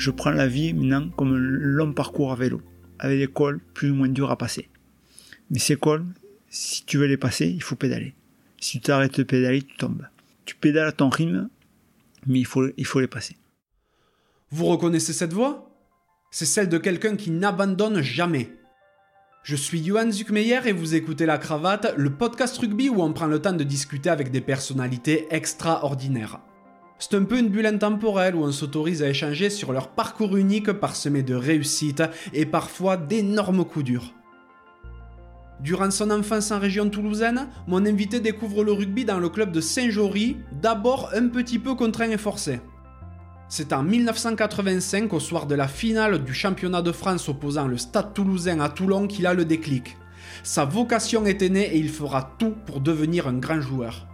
Je prends la vie maintenant comme un long parcours à vélo, avec des cols plus ou moins durs à passer. Mais ces cols, si tu veux les passer, il faut pédaler. Si tu t'arrêtes de pédaler, tu tombes. Tu pédales à ton rythme, mais il faut, les passer. Vous reconnaissez cette voix C'est celle de quelqu'un qui n'abandonne jamais. Je suis Johan Zuckmeyer et vous écoutez La Cravate, le podcast rugby où on prend le temps de discuter avec des personnalités extraordinaires. C'est un peu une bulle intemporelle où on s'autorise à échanger sur leur parcours unique parsemé de réussites et parfois d'énormes coups durs. Durant son enfance en région toulousaine, mon invité découvre le rugby dans le club de Saint-Jory, d'abord un petit peu contraint et forcé. C'est en 1985, au soir de la finale du championnat de France opposant le Stade toulousain à Toulon, qu'il a le déclic. Sa vocation était née et il fera tout pour devenir un grand joueur.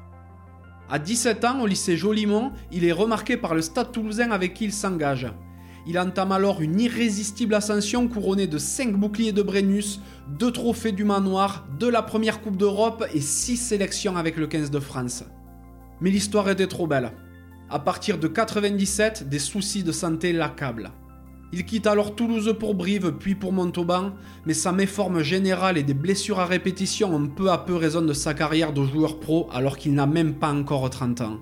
À 17 ans, au lycée Jolimont, il est remarqué par le Stade toulousain avec qui il s'engage. Il entame alors une irrésistible ascension couronnée de 5 boucliers de Brennus, 2 trophées du manoir, de la première Coupe d'Europe et 6 sélections avec le 15 de France. Mais l'histoire était trop belle. À partir de 97, des soucis de santé l'accablent. Il quitte alors Toulouse pour Brive, puis pour Montauban, mais sa méforme générale et des blessures à répétition ont peu à peu raison de sa carrière de joueur pro alors qu'il n'a même pas encore 30 ans.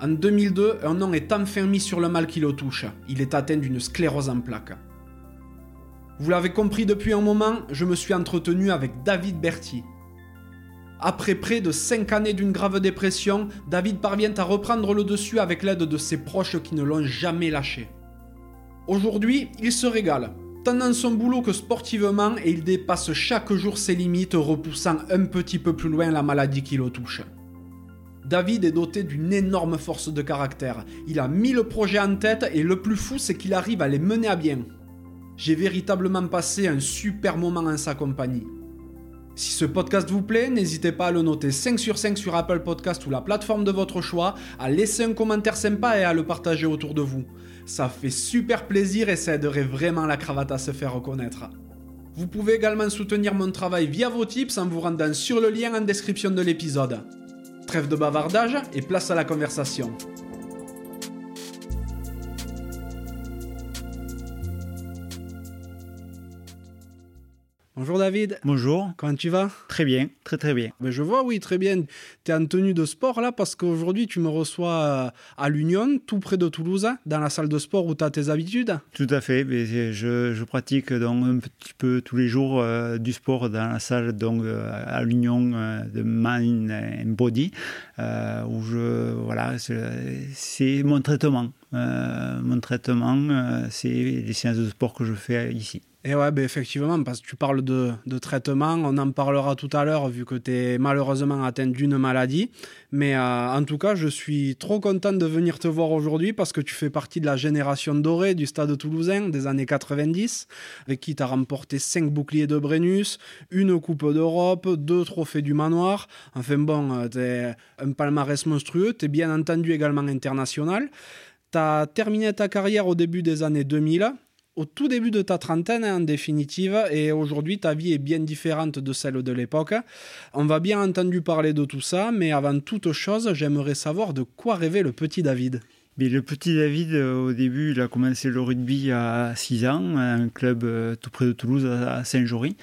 En 2002, un nom est enfin sur le mal qui le touche. Il est atteint d'une sclérose en plaques. Vous l'avez compris depuis un moment, je me suis entretenu avec David Berti. Après près de 5 années d'une grave dépression, David parvient à reprendre le dessus avec l'aide de ses proches qui ne l'ont jamais lâché. Aujourd'hui, il se régale, tant dans son boulot que sportivement, et il dépasse chaque jour ses limites, repoussant un petit peu plus loin la maladie qui le touche. David est doté d'une énorme force de caractère. Il a mille projets en tête et le plus fou, c'est qu'il arrive à les mener à bien. J'ai véritablement passé un super moment en sa compagnie. Si ce podcast vous plaît, n'hésitez pas à le noter 5 sur 5 sur Apple Podcast ou la plateforme de votre choix, à laisser un commentaire sympa et à le partager autour de vous. Ça fait super plaisir et ça aiderait vraiment la cravate à se faire reconnaître. Vous pouvez également soutenir mon travail via vos tips en vous rendant sur le lien en description de l'épisode. Trêve de bavardage et place à la conversation. Bonjour David. Bonjour. Comment tu vas? Très bien, très très bien. Ben je vois, oui, très bien. Tu es en tenue de sport là parce qu'aujourd'hui tu me reçois euh, à l'Union, tout près de Toulouse, dans la salle de sport où tu as tes habitudes. Tout à fait. Je, je pratique donc un petit peu tous les jours euh, du sport dans la salle donc, euh, à l'Union de Mind and Body où je, voilà, c'est mon traitement. mon traitement, c'est les séances de sport que je fais ici. Et ouais, ben effectivement, parce que tu parles de, traitement, on en parlera tout à l'heure vu que tu es malheureusement atteint d'une maladie. Mais euh, en tout cas, je suis trop content de venir te voir aujourd'hui parce que tu fais partie de la génération dorée du stade toulousain des années 90, avec qui tu as remporté 5 boucliers de Brennus, une Coupe d'Europe, deux trophées du manoir. Enfin bon, euh, tu es un palmarès monstrueux, tu es bien entendu également international. Tu as terminé ta carrière au début des années 2000 au tout début de ta trentaine en définitive, et aujourd'hui ta vie est bien différente de celle de l'époque. On va bien entendu parler de tout ça, mais avant toute chose, j'aimerais savoir de quoi rêvait le petit David. Mais le petit David, euh, au début, il a commencé le rugby à 6 ans, à un club euh, tout près de Toulouse, à Saint-Jory.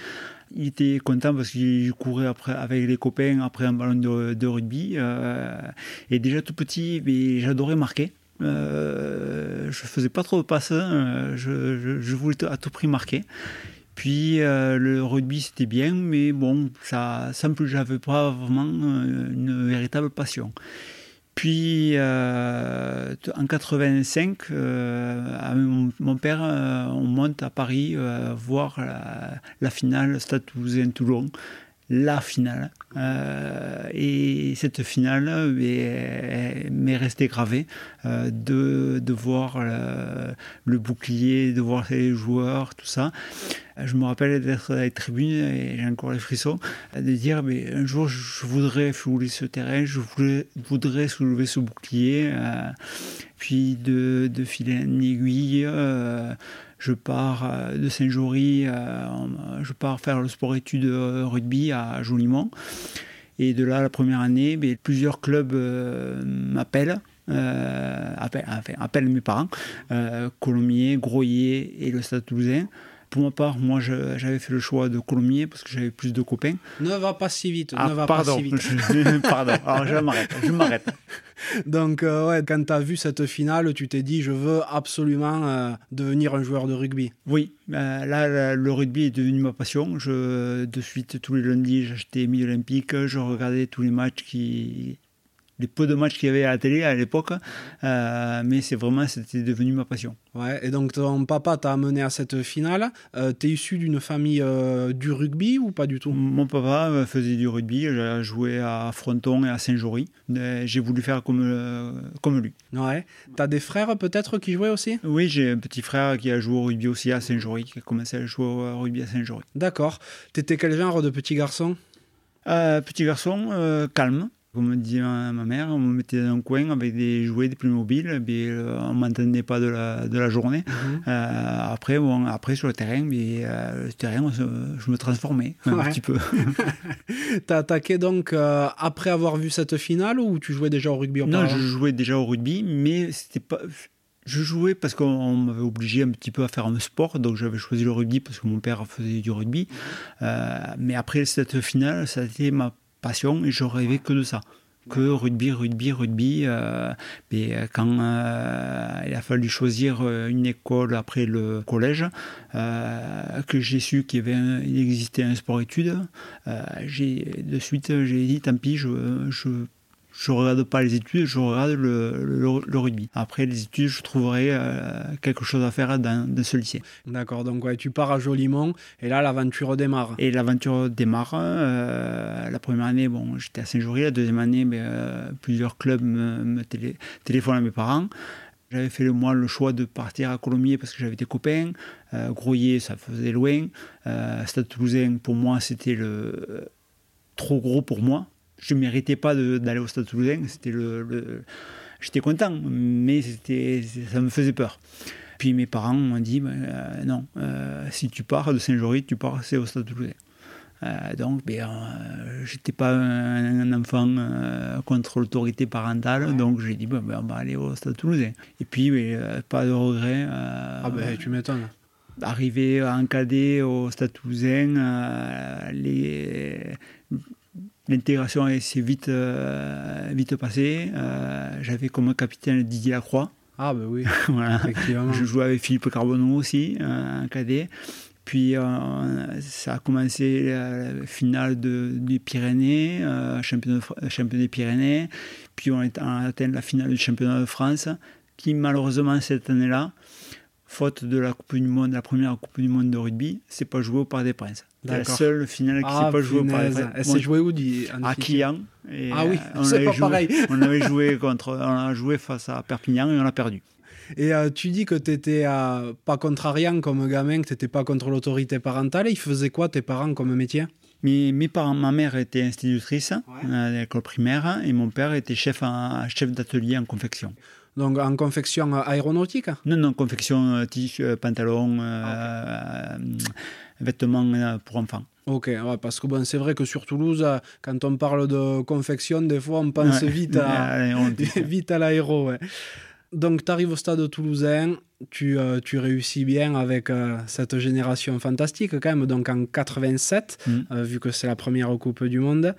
Il était content parce qu'il courait après, avec les copains après un ballon de, rugby. Euh, et déjà tout petit, j'adorais marquer. Euh, je faisais pas trop de passes, hein. je, voulais à tout prix marquer. Puis euh, le rugby c'était bien, mais bon, ça, plus, j'avais pas vraiment euh, une véritable passion. Puis en 85, mon, père, on monte à Paris voir la, la finale Stade Toulousain-Toulon la finale. Euh, et cette finale m'est restée gravée euh, de, de, voir le, bouclier, de voir les joueurs, tout ça. Je me rappelle d'être dans les tribunes, et j'ai encore les frissons, de dire mais un jour je voudrais fouler ce terrain, je voudrais soulever ce bouclier, euh, puis de, de, filer une aiguille je pars euh, de Saint-Jory, euh, je pars faire le sport-études euh, rugby à Jolimont. Et de là, la première année, mais plusieurs clubs m'appellent appelle, appelle, mes parents, Colomiers, Groyer et le Stade Toulousain. Pour ma part, moi, j'avais fait le choix de Colomiers parce que j'avais plus de copains. Ne va pas si vite. Ah, ne va pardon, pas si vite. Je, pardon. Alors, je m'arrête. Je m'arrête. Donc, euh, ouais, quand tu as vu cette finale, tu t'es dit, je veux absolument euh, devenir un joueur de rugby. Oui, euh, là, le rugby est devenu ma passion. Je, de suite, tous les lundis, j'achetais Midi Olympique. Je regardais tous les matchs qui, les peu de matchs qu'il y avait à la télé à l'époque, euh, mais c'est vraiment, c'était devenu ma passion. Ouais, et donc ton papa t'a amené à cette finale. Euh, tu es issu d'une famille euh, du rugby ou pas du tout? Mon papa faisait du rugby, j'ai joué à Fronton et à Saint-Jory. J'ai voulu faire comme, comme lui. Ouais. Tu as des frères peut-être qui jouaient aussi? Oui, j'ai un petit frère qui a joué au rugby aussi à Saint-Jory, qui a commencé à jouer au rugby à Saint-Jory. D'accord. Tu étais quel genre de petit garçon? Petit garçon, calme. Comme me disait ma, mère, on me mettait dans un coin avec des jouets, des Playmobil, mais euh, on ne m'entendait pas de la, de la journée. Mhm. Euh, après, bon, après, sur le terrain, mais, euh, le terrain je me transformais un petit peu. tu as attaqué donc après avoir vu cette finale ou tu jouais déjà au rugby Non, je jouais déjà au rugby, mais c'était pas. Je jouais parce qu'on m'avait obligé un petit peu à faire un sport, donc j'avais choisi le rugby parce que mon père faisait du rugby. mais après cette finale, ça a été ma passion et je rêvais que de ça que rugby, rugby, rugby. Euh, mais euh, quand euh, il a fallu choisir une école après le collège, que j'ai su qu'il existait un sport-études, de suite j'ai dit tant pis, je, je je regarde pas les études, je regarde le, rugby. Après les études, je trouverai euh, quelque chose à faire dans, ce lycée. D'accord, donc ouais, tu pars à Jolimont et là l'aventure démarre. Et l'aventure démarre. Euh, la première année, bon, j'étais à Saint-Jory. La deuxième année, mais, euh, plusieurs clubs me, téléphonent à mes parents. J'avais fait le, moi le choix de partir à Colomiers parce que j'avais des copains. Groyer, ça faisait loin. Stade Toulousain, pour moi, c'était le trop gros pour moi je ne méritais pas d'aller au Stade Toulousain. C'était le, J'étais content, mais ça me faisait peur. Puis mes parents m'ont dit ben, euh, non, euh, si tu pars de Saint-Jory, tu pars c'est au Stade Toulousain. Euh, donc, ben, j'étais pas un, enfant contre l'autorité parentale, donc j'ai dit ben, ben, on va aller au Stade Toulousain. Et puis, pas de regret. ah ben, tu m'étonnes. Arrivé en cadet au Stade Toulousain, les L'intégration s'est vite, euh, vite passée. Euh, j'avais comme capitaine Didier Lacroix. Ah, ben oui, effectivement. Je jouais avec Philippe Carbonneau aussi, un cadet. Puis euh, ça a commencé la finale de, des Pyrénées, champion, champion, des Pyrénées. Puis on a atteint la finale du championnat de France, qui malheureusement cette année-là, faute de la Coupe du Monde, la première Coupe du Monde de rugby, c'est pas joué au Parc des Princes. La seule finale qui ne s'est ah, pas jouée au Parc des Princes. Elle s'est jouée où À Quillan. ah oui, euh, c'est pas pareil. on avait joué contre, on a joué face à Perpignan et on a perdu. Et euh, tu dis que tu n'étais pas contrariant comme gamin, que tu n'étais pas contre l'autorité parentale. Ils faisaient quoi tes parents comme métier? Mes, mes, parents, ma mère était institutrice à l'école primaire et mon père était chef, chef d'atelier en confection. Donc en confection aéronautique Non, non, confection euh, t-shirt, euh, pantalon, euh, vêtements pour enfants. Ok, parce que bon, c'est vrai que sur Toulouse, quand on parle de confection, des fois on pense vite à, vite à l'aéro. Donc tu arrives au stade toulousain, tu, tu réussis bien avec cette génération fantastique quand même, donc en 87, mm. vu que c'est la première Coupe du Monde.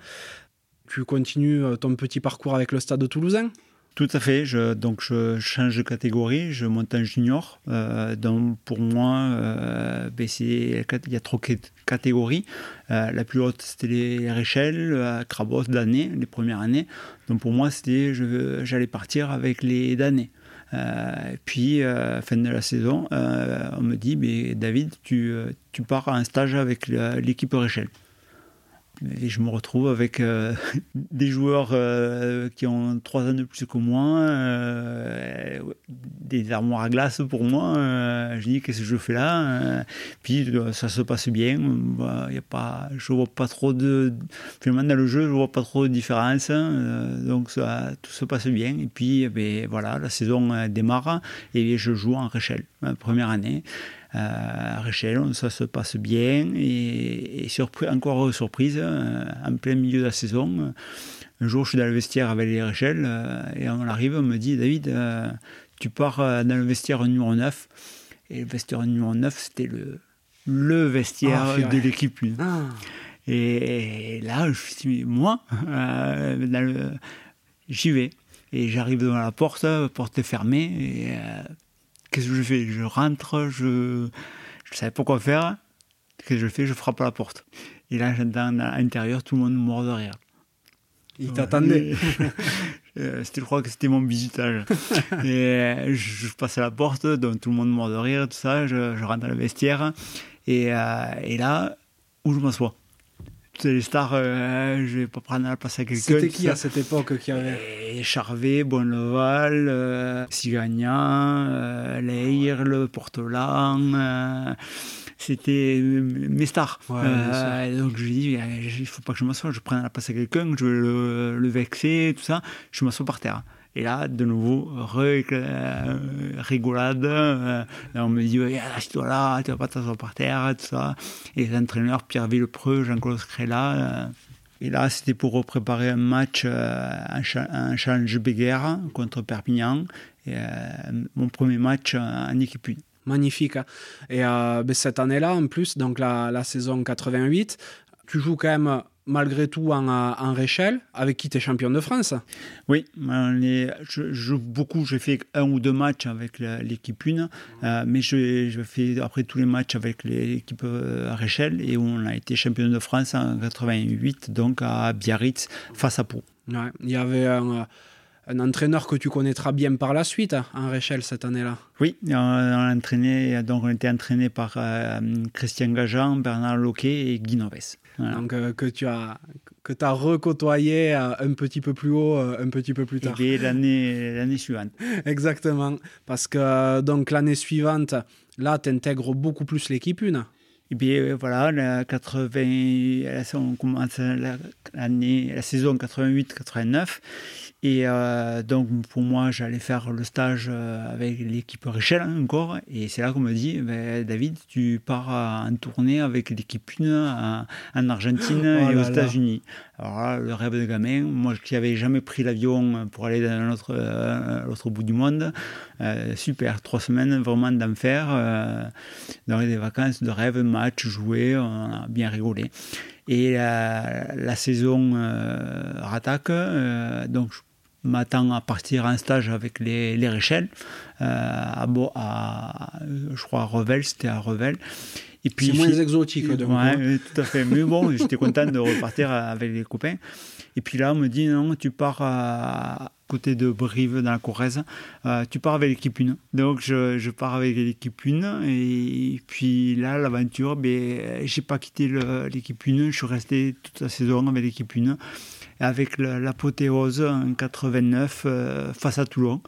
Tu continues ton petit parcours avec le stade toulousain? Tout à fait. Je, donc, je change de catégorie. Je monte en junior. Euh, pour moi, euh, ben, il y a trois catégories. Euh, la plus haute, c'était les Réchelles, Crabos, d'année, les premières années. Donc, pour moi, c'était j'allais partir avec les damnés. puis, fin de la saison, on me dit, David, tu, tu pars en stage avec l'équipe Réchelle. Je me retrouve avec euh, des joueurs euh, qui ont trois ans de plus que moi, euh, des armoires à glace pour moi. je dis qu'est-ce que je fais là Puis ça se passe bien. Bah, y a pas, je vois pas trop de. Finalement, dans le jeu, je vois pas trop de différence. donc tout se passe bien. Et puis, eh ben, voilà, la saison démarre et je joue en Réchelle, première année à Réchelle, ça se passe bien. Et, surpris, encore surprise, euh, en plein milieu de la saison, Un jour, je suis dans le vestiaire avec les Réchelles et on arrive, on me dit David, tu pars dans le vestiaire numéro 9. Et le vestiaire numéro 9, c'était le, le vestiaire Ah, de l'équipe 1. Ah. Et là, je me suis dit, moi, euh, j'y vais. Et j'arrive devant la porte, porte fermée. Et euh, qu'est-ce que je fais? Je rentre, je ne savais pas quoi faire. Qu'est-ce que je fais? Je frappe à la porte. Et là, j'entends à l'intérieur tout le monde mort de rire. Il t'attendait. Euh, c'était, je crois que c'était mon bisutage. et euh, je, je passe à la porte, donc tout le monde mort de rire, tout ça. Je, je rentre dans le vestiaire. Et, euh, et là, où je m'assois? Les stars, euh, je vais pas prendre la place à quelqu'un. C'était qui à cette époque qui avait Et Charvet, Bonneval, euh, Sigagnan, euh, Leir, le Portolan. euh, c'était mes stars. Ouais, Euh, donc je lui dis, euh, il faut pas que je m'assoie, je prenne la place à quelqu'un, je vais le, le vexer, tout ça. Je m'assois par terre. Et là, de nouveau, rigolade. euh, on me dit, assieds-toi là, tu vas pas t'asseoir par terre, tout ça. Et les entraîneurs, Pierre Villepreux, Jean-Claude Scrella. euh, et là, c'était pour préparer un match, euh, un, cha- un challenge Béguerre contre Perpignan. Et, mon premier match en équipe 1. Magnifique. hein. Et ben, cette année-là, en plus, donc la, la saison 88, tu joues quand même malgré tout en, en Réchelle, avec qui tu es champion de France. Oui, on est- je, beaucoup. J'ai fait un ou deux matchs avec l'équipe 1, euh, mais je, je fais après tous les matchs avec l'équipe euh, Réchelle et on a été champion de France en 88, donc à Biarritz, face à Pau. Ouais, il y avait un, un entraîneur que tu connaîtras bien par la suite hein, en Réchelle cette année-là. Oui, on, on a entraîné, donc on était entraîné par euh, Christian Gajan, Bernard Loquet et Guy Noves. Voilà. Donc euh, que tu as que as recôtoyé euh, un petit peu plus haut, euh, un petit peu plus Et tard. bien, l'année l'année suivante. Exactement. Parce que donc l'année suivante, là, tu intègres beaucoup plus l'équipe 1. Et bien euh, voilà, la 80, la- on commence la, la saison 88-89. Et euh, donc pour moi, j'allais faire le stage euh, avec l'équipe Richel encore. Et c'est là qu'on me dit, ben, David, tu pars en tournée avec l'équipe 1 en, en Argentine Oh et aux. États-Unis. Alors là, le rêve de gamin, moi qui n'avais jamais pris l'avion pour aller dans l'autre, euh, l'autre bout du monde, euh, super, trois semaines vraiment d'enfer. Euh, dans des vacances de rêve, match, jouer, on a bien rigolé. Et la, la saison rattaque, donc je m'attends à partir en stage avec les, les Réchelles, euh, à, à, je crois à Revel, c'était à Revel. Et puis, C'est moins exotique. donc, Ouais, hein. tout à fait. Mais bon, j'étais content de repartir avec les copains. Et puis là, on me dit non, tu pars à côté de Brive, dans la Corrèze, euh, tu pars avec l'équipe 1. Donc je, je pars avec l'équipe 1. Et puis là, l'aventure, ben, j'ai pas quitté l'équipe 1. Je suis resté toute la saison avec l'équipe 1. Avec l'apothéose en 89 euh, face à Toulon.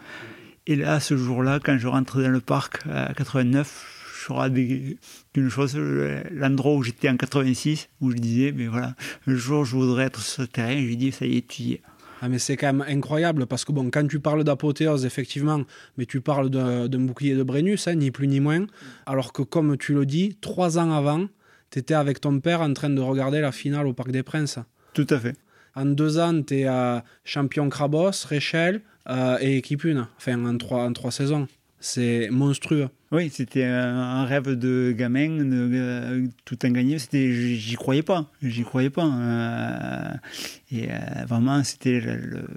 Et là, ce jour-là, quand je rentre dans le parc à 89, je serai d'une chose, euh, l'endroit où j'étais en 86, où je disais, mais voilà, un jour je voudrais être sur ce terrain, je lui dis, ça y est, tu y es. Ah, mais c'est quand même incroyable parce que bon, quand tu parles d'apothéose, effectivement, mais tu parles d'un d'un bouclier de Brennus, hein, ni plus ni moins. Alors que, comme tu le dis, trois ans avant, tu étais avec ton père en train de regarder la finale au Parc des Princes. Tout à fait. En deux ans, tu es champion Crabos, Réchelle euh, et équipe 1. Enfin, en trois, en trois saisons. C'est monstrueux. Oui, c'était un, rêve de gamin, de, euh, tout en gagner. C'était, j'y croyais pas, j'y croyais pas. euh, et euh, vraiment, c'était le-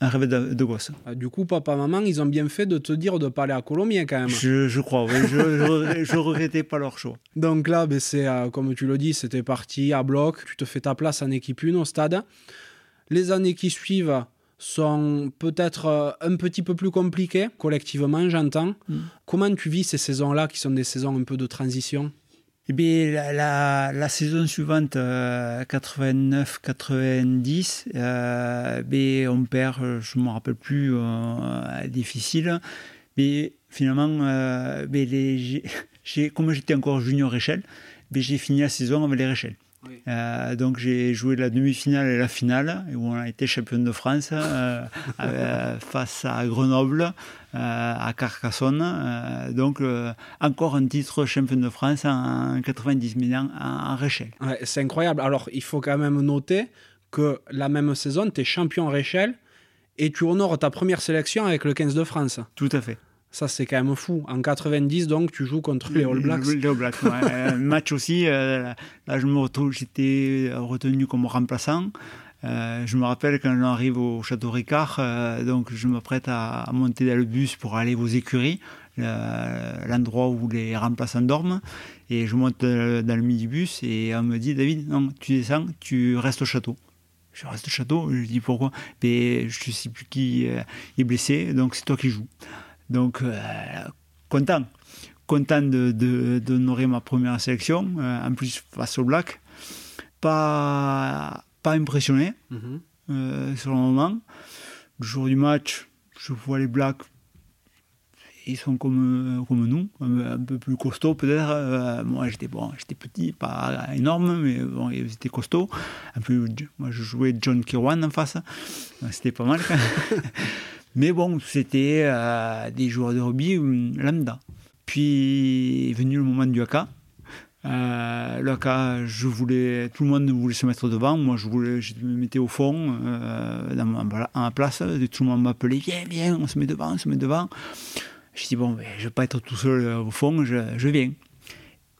un rêve de, de gosse. Euh, Du coup, papa, maman, ils ont bien fait de te dire de pas aller à Colomiers quand même. Je, je crois, oui, je, je, je regrettais pas leur choix. Donc là, ben, c'est euh, comme tu le dis, c'était parti à bloc. Tu te fais ta place en équipe 1 au stade. Les années qui suivent sont peut-être euh, un petit peu plus compliquées, collectivement, j'entends. Mm. Comment tu vis ces saisons-là, qui sont des saisons un peu de transition? Eh bien, la, la, la saison suivante, 89-90, euh, ben, on perd, euh, je ne me rappelle plus, euh, difficile. Mais finalement, euh, ben, les- j'ai- j'ai- comme j'étais encore junior échelle, ben, j'ai fini la saison avec les Réchelles. Oui. Euh, donc j'ai joué la demi-finale et la finale, où on a été champion de France euh, euh, face à Grenoble, euh, à Carcassonne. Euh, donc euh, encore un titre champion de France en 90 000 ans en Réchelle. Ouais, C'est incroyable. Alors, il faut quand même noter que la même saison, tu es champion Réchelle et tu honores ta première sélection avec le 15 de France. Tout à fait. Ça, c'est quand même fou. En 90, donc, tu joues contre les All Blacks. Les All Blacks, ouais. match aussi, euh, là, je me retrouve, j'étais retenu comme remplaçant. Euh, je me rappelle quand on arrive au Château Ricard, euh, donc je m'apprête à, monter dans le bus pour aller aux écuries, l'endroit où les remplaçants dorment. Et je monte dans le minibus et on me dit David, non, tu descends, tu restes au château. Je reste au château. Je dis pourquoi Mais Je ne sais plus qui est blessé, donc c'est toi qui joues. Donc, euh, content. Content d'honorer de, ma première sélection, euh, en plus face au Black. Pas, pas impressionné mhm. euh, sur le moment. Le jour du match, je vois les Blacks ils sont comme, comme nous, un, peu plus costauds peut-être. moi j'étais bon, j'étais petit, pas énorme, mais bon, ils étaient costauds. Un peu, moi je jouais John Kirwan en face, c'était pas mal. Mais bon, c'était euh, des joueurs de rugby euh, lambda. Puis est venu le moment du haka. Euh, le haka, je voulais, tout le monde voulait se mettre devant. Moi, je voulais, je me mettais au fond, euh, dans ma, place. tout le monde m'appelait, viens, viens, on se met devant, on se met devant. Je dis, bon, ben, je vais pas être tout seul au fond, je, viens.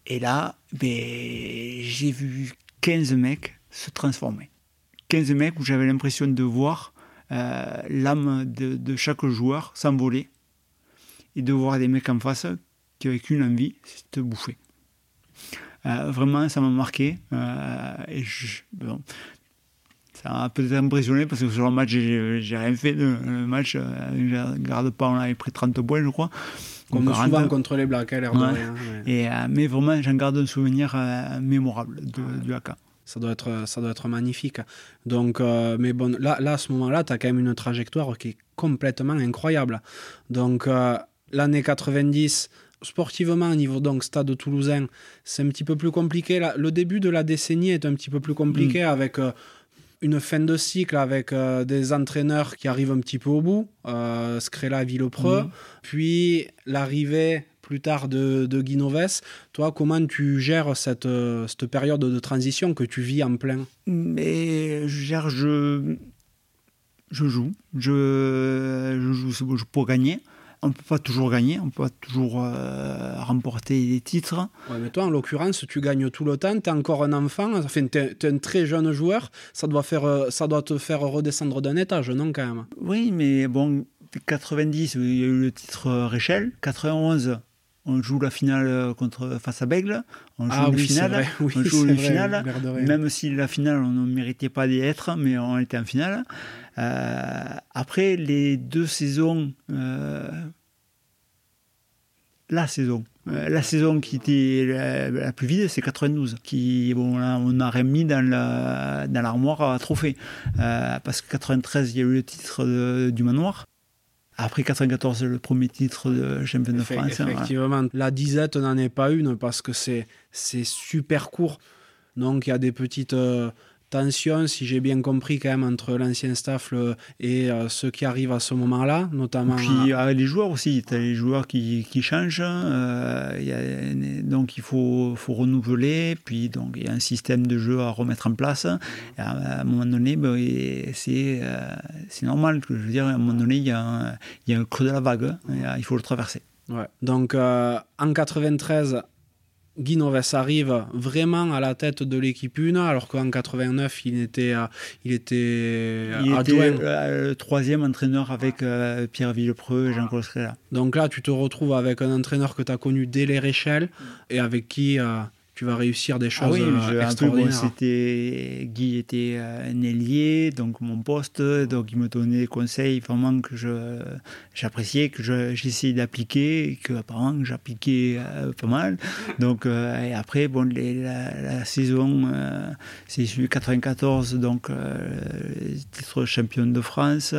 Et là, ben, j'ai vu 15 mecs se transformer. 15 mecs où j'avais l'impression de voir euh, l'âme de, chaque joueur s'envoler et de voir des mecs en face qui avaient qu'une envie, c'est de bouffer. Euh, vraiment, ça m'a marqué. Euh, et ça m'a peut-être impressionné parce que sur le match, j'ai rien fait. Le, match, je garde pas, on avait pris 30 points, je crois. Comme souvent contre les Blacks, à l'air de rien. Et, mais vraiment, j'en garde un souvenir mémorable du AK ça doit être, ça doit être magnifique. Donc, euh, mais bon, là, là, à ce moment-là, tu as quand même une trajectoire qui est complètement incroyable. Donc, euh, l'année 90, sportivement, au niveau donc stade toulousain, c'est un petit peu plus compliqué. Là, le début de la décennie est un petit peu plus compliqué mm. avec. Euh, une fin de cycle avec des entraîneurs qui arrivent un petit peu au bout, euh, Scrella, Villepreux, mm. puis l'arrivée plus tard de, de Guinoves. Toi, comment tu gères cette, euh, cette période de transition que tu vis en plein? Mais je gère, je, je joue. Je, je joue pour gagner. On ne peut pas toujours gagner, on ne peut pas toujours euh, remporter des titres. Ouais, mais toi, en l'occurrence, tu gagnes tout le temps, tu es encore un enfant, enfin, tu es, un très jeune joueur, ça doit, faire, euh, ça doit te faire redescendre d'un étage, non, quand même? Oui, mais bon, 90, il y a eu le titre Réchelle, 91, on joue la finale euh, contre, face à Bègle, on joue ah, finale, on joue une finale, même si la finale on ne méritait pas d'y être, mais on était en finale. Euh, après les deux saisons, euh, la saison, la saison qui était la, plus vide, c'est 92, qui bon, on a remis dans l'armoire dans à trophée, parce que 93 il y a eu le titre du manoir. Après 94, le premier titre de champion de France. Effectivement, la disette n'en est pas une parce que c'est super court. Donc il y a des petites euh, tension, si j'ai bien compris, quand même, entre l'ancien staff et euh, ceux qui arrivent à ce moment-là, notamment. Puis avec les joueurs aussi, tu as les joueurs qui, qui changent, euh, y a, donc il faut, faut renouveler, puis donc il y a un système de jeu à remettre en place. Et à, un moment donné, ben, c'est euh, normal, je veux dire, à un moment donné, il y, a un, y a un creux de la vague, hein, il faut le traverser. Ouais. Donc en 93, Guy Noves arrive vraiment à la tête de l'équipe 1, alors qu'en 89, il était, il était il Était, euh, troisième entraîneur avec euh, Pierre Villepreux et Jean-Claude Donc là, tu te retrouves avec un entraîneur que tu as connu dès les Réchelles et avec qui euh, tu vas réussir des choses ah oui, extraordinaires. c'était Guy était un ailier, donc mon poste, donc il me donnait des conseils vraiment que je j'appréciais, que j'essayais d'appliquer, que apparemment j'appliquais euh, pas mal. Donc euh, et après bon la, saison euh, c'est celui 94 donc titre champion de France.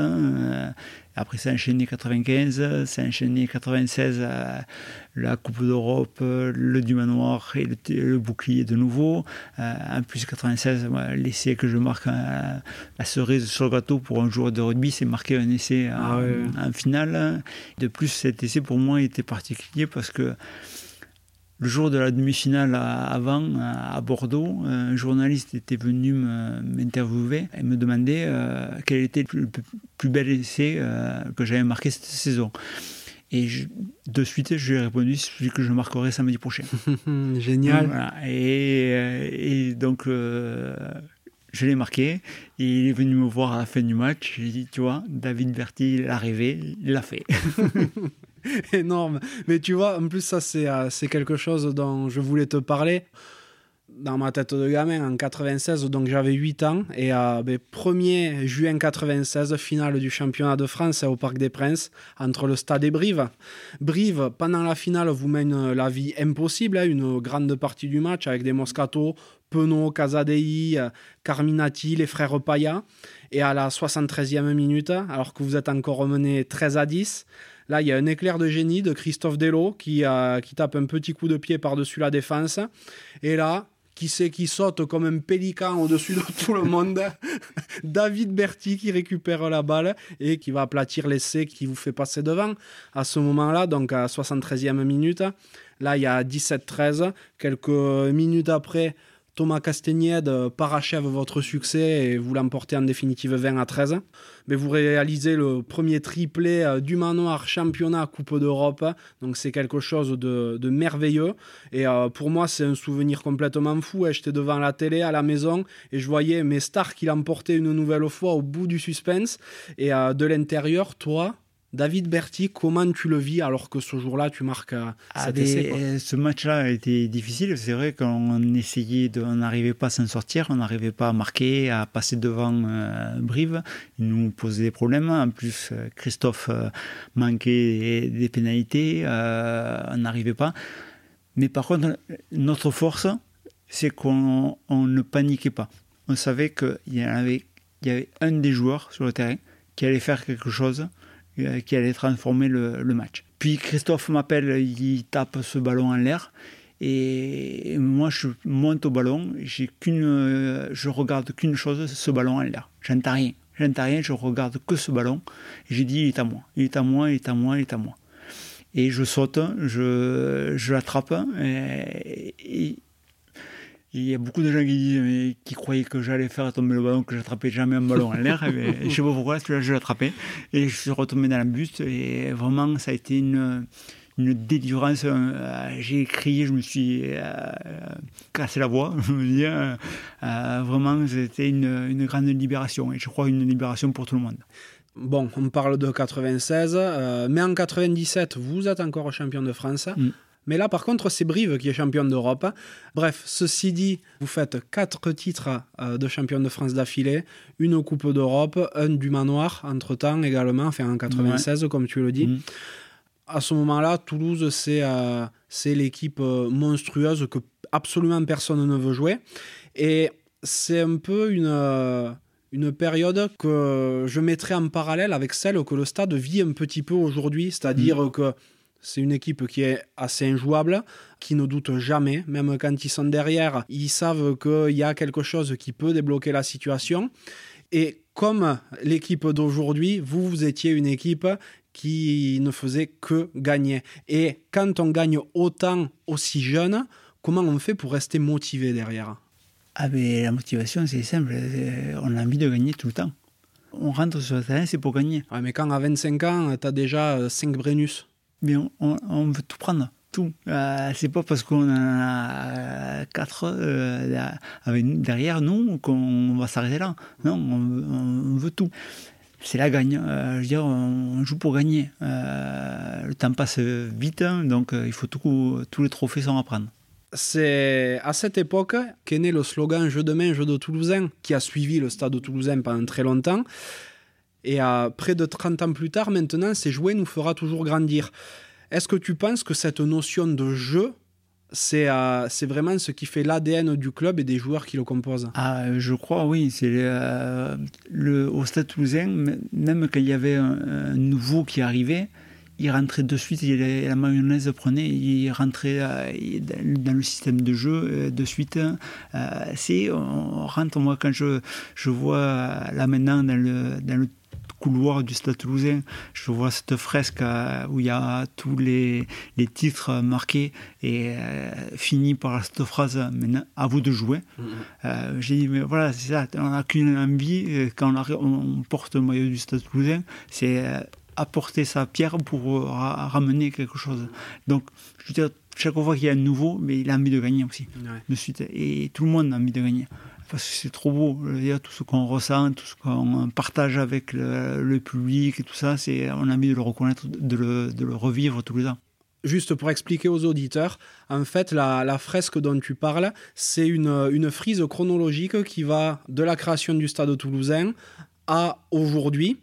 Après, c'est enchaîné 95, c'est enchaîné 96, euh, la Coupe d'Europe, euh, le du manoir et le, bouclier de nouveau. Euh, en plus, 96, l'essai que je marque, la cerise sur le gâteau pour un joueur de rugby, c'est marquer un essai en, ah finale. De plus, cet essai pour moi était particulier parce que le jour de la demi-finale avant, à Bordeaux, un journaliste était venu m'interviewer et me demandait quel était le plus bel essai que j'avais marqué cette saison. Et de suite, je lui ai répondu celui que je marquerai samedi prochain. Génial. et, donc, je l'ai marqué. Et il est venu me voir à la fin du match. J'ai dit, tu vois, David Berti, il est arrivé, il l'a fait. Énorme. Mais tu vois, en plus, ça, euh, c'est quelque chose dont je voulais te parler dans ma tête de gamin en 96, donc j'avais 8 ans. Et euh, 1er ben, juin 96, finale du championnat de France au Parc des Princes entre le Stade et Brive. Brive, pendant la finale, vous mène la vie impossible, hein, une grande partie du match avec des Moscato, Penaud, Casadei, Carminati, les frères Paya. Et à la 73e minute, alors que vous êtes encore mené 13 à 10, là il y a un éclair de génie de Christophe Delo qui, qui tape un petit coup de pied par-dessus la défense. Et là, qui sait qui saute comme un pélican au-dessus de tout le monde? David Berti qui récupère la balle et qui va aplatir l'essai qui vous fait passer devant. À ce moment-là, donc à 73e minute, là il y a 17-13. Quelques minutes après, Thomas Castagnède parachève votre succès et vous l'emportez en définitive 20 à 13. Mais vous réalisez le premier triplé euh, du manoir championnat Coupe d'Europe. Donc c'est quelque chose de, merveilleux. Et euh, pour moi, c'est un souvenir complètement fou. J'étais devant la télé à la maison et je voyais mes stars qui l'emportaient une nouvelle fois au bout du suspense. Et euh, de l'intérieur, toi, David Berti, comment tu le vis alors que ce jour-là, tu marques euh, ah, cet essai euh, Ce match-là a été difficile. C'est vrai qu'on essayait, de, on n'arrivait pas à s'en sortir, on n'arrivait pas à marquer, à passer devant euh, Brive. Il nous posait des problèmes. En plus, Christophe manquait des, pénalités, on n'arrivait pas. Mais par contre, notre force, c'est qu'on ne paniquait pas. On savait qu'il y, avait, il y avait un des joueurs sur le terrain qui allait faire quelque chose euh, qui allait transformer le, match. Puis Christophe m'appelle, il tape ce ballon en l'air. Et moi, je monte au ballon, qu'une, euh, je regarde qu'une chose, ce ballon en l'air. J'entends rien. J'entends rien, je regarde que ce ballon. J'ai dit, il est à moi, il est à moi, il est à moi, il est à moi. Et je saute, je, je l'attrape. et, il y a beaucoup de gens qui, qui croyaient que j'allais faire tomber le ballon, que j'attrapais jamais un ballon en l'air. je ne sais pas pourquoi, celui-là, je l'ai attrapé. Et je suis retombé dans la buste. Et vraiment, ça a été une, une délivrance. Euh, j'ai crié, je me suis euh, cassé la voix. Je veux dire, euh, vraiment, c'était une, une, grande libération. Et je crois une libération pour tout le monde. Bon, on parle de 96, mais en 97, vous êtes encore champion de France. Mm. Mais là, par contre, c'est Brive qui est champion d'Europe. Bref, ceci dit, vous faites quatre titres euh, de champion de France d'affilée, une Coupe d'Europe, un du Manoir entre-temps également, enfin en 96, comme tu le dis. Mm. À ce moment-là, Toulouse, c'est euh, l'équipe euh, monstrueuse que absolument personne ne veut jouer. Et c'est un peu une une période que je mettrais en parallèle avec celle que le stade vit un petit peu aujourd'hui, c'est-à-dire mm. que c'est une équipe qui est assez injouable, qui ne doute jamais, même quand ils sont derrière, ils savent qu'il y a quelque chose qui peut débloquer la situation. Et comme l'équipe d'aujourd'hui, vous, vous étiez une équipe qui ne faisait que gagner. Et quand on gagne autant aussi jeune, comment on fait pour rester motivé derrière? Ah ben, La motivation, c'est simple. On a envie de gagner tout le temps. On rentre sur le terrain, c'est pour gagner. mais quand à 25 ans, tu as déjà 5 Brennus mais on, veut tout prendre, tout. Euh, c'est pas parce qu'on a quatre euh, derrière nous qu'on va s'arrêter là. Non, on, veut tout. C'est la gagne. Euh, je veux dire, on joue pour gagner. le temps passe vite, hein, donc il faut tout, tous les trophées sont à prendre. C'est à cette époque qu'est né le slogan Jeu de main, jeu de Toulousain, qui a suivi le stade de Toulousain pendant très longtemps. Et à près de 30 ans plus tard, maintenant, ces jouets nous fera toujours grandir. Est-ce que tu penses que cette notion de jeu, c'est euh, vraiment ce qui fait l'ADN du club et des joueurs qui le composent? Ah, Je crois, oui. C'est euh, le, au Stade Toulousain, même quand il y avait un, nouveau qui arrivait, il rentrait de suite, la mayonnaise prenait, il rentrait euh, dans le système de jeu de suite. c'est, on rentre, moi, quand je, je vois là maintenant dans le, dans le couloir du Stade Toulousain, je vois cette fresque euh, où il y a tous les, les titres marqués et euh, fini par cette phrase maintenant à vous de jouer. Mm-hmm. J'ai dit mais voilà c'est ça, on n'a qu'une envie quand on, porte le maillot du Stade Toulousain, c'est apporter sa pierre pour ramener quelque chose. Donc je veux dire chaque fois qu'il y a un nouveau, mais il a envie de gagner aussi de suite et tout le monde a envie de gagner parce que c'est trop beau. Il y a tout ce qu'on ressent, tout ce qu'on partage avec le, public et tout ça, c'est, on a envie de le reconnaître, de le, de le, revivre tous les ans. Juste pour expliquer aux auditeurs, en fait, la, la fresque dont tu parles, c'est une, une, frise chronologique qui va de la création du stade toulousain à aujourd'hui.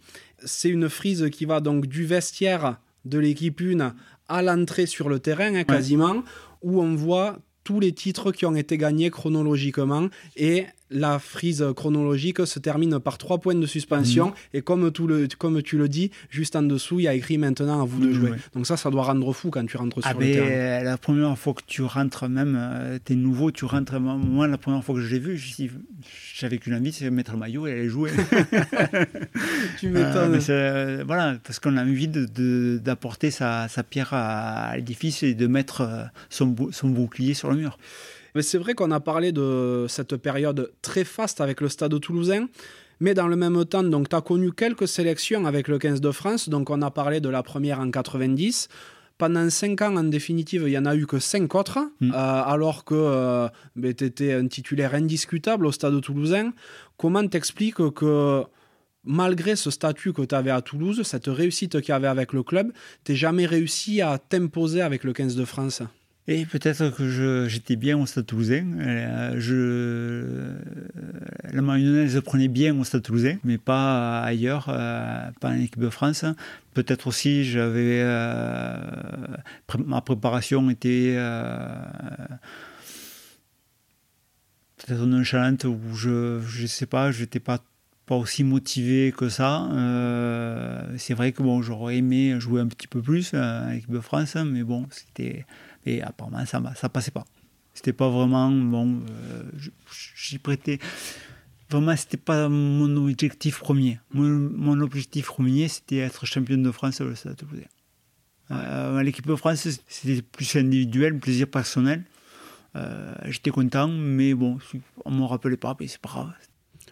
C'est une frise qui va donc du vestiaire de l'équipe 1 à l'entrée sur le terrain, hein, quasiment, où on voit tous les titres qui ont été gagnés chronologiquement et la frise chronologique se termine par trois points de suspension. Mhm. Et comme, tout le, comme tu le dis, juste en dessous, il y a écrit maintenant à vous de jouer. Donc ça, ça doit rendre fou quand tu rentres ah sur le terrain. Euh, la première fois que tu rentres, même, euh, tu es nouveau, tu rentres. Moi, la première fois que je l'ai vu, j'avais qu'une envie, c'est mettre le maillot et aller jouer. tu m'étonnes. Euh, voilà, parce qu'on a envie d'apporter sa, sa, pierre à, l'édifice et de mettre son, son bouclier sur le mur. Mais c'est vrai qu'on a parlé de cette période très faste avec le stade toulousain. Mais dans le même temps, donc tu as connu quelques sélections avec le 15 de France. Donc on a parlé de la première en 90. Pendant 5 ans, en définitive, il n'y en a eu que 5 autres, mm. euh, alors que euh, tu étais un titulaire indiscutable au stade toulousain. Comment t'expliques que malgré ce statut que tu avais à Toulouse, cette réussite qu'il y avait avec le club, tu jamais réussi à t'imposer avec le 15 de France? Et peut-être que j'étais bien au Stade Toulousain. Euh, je, la mayonnaise prenait bien au Stade Toulousain, mais pas ailleurs, euh, pas en équipe de France. Peut-être aussi, j'avais euh, ma préparation était peut-être nonchalante ou je je sais pas, j'étais pas pas aussi motivé que ça. c'est vrai que bon, j'aurais aimé jouer un petit peu plus en équipe de France, mais bon, c'était et apparemment, ça ne passait pas. C'était pas vraiment. Bon, euh, j'y prêtais. Vraiment, c'était pas mon objectif premier. Mon, objectif premier, c'était être champion de France au Stade Toulousain. Euh, L'équipe de France, c'était plus individuel, plaisir personnel. Euh, j'étais content, mais bon, on ne me rappelait pas, mais c'est pas grave.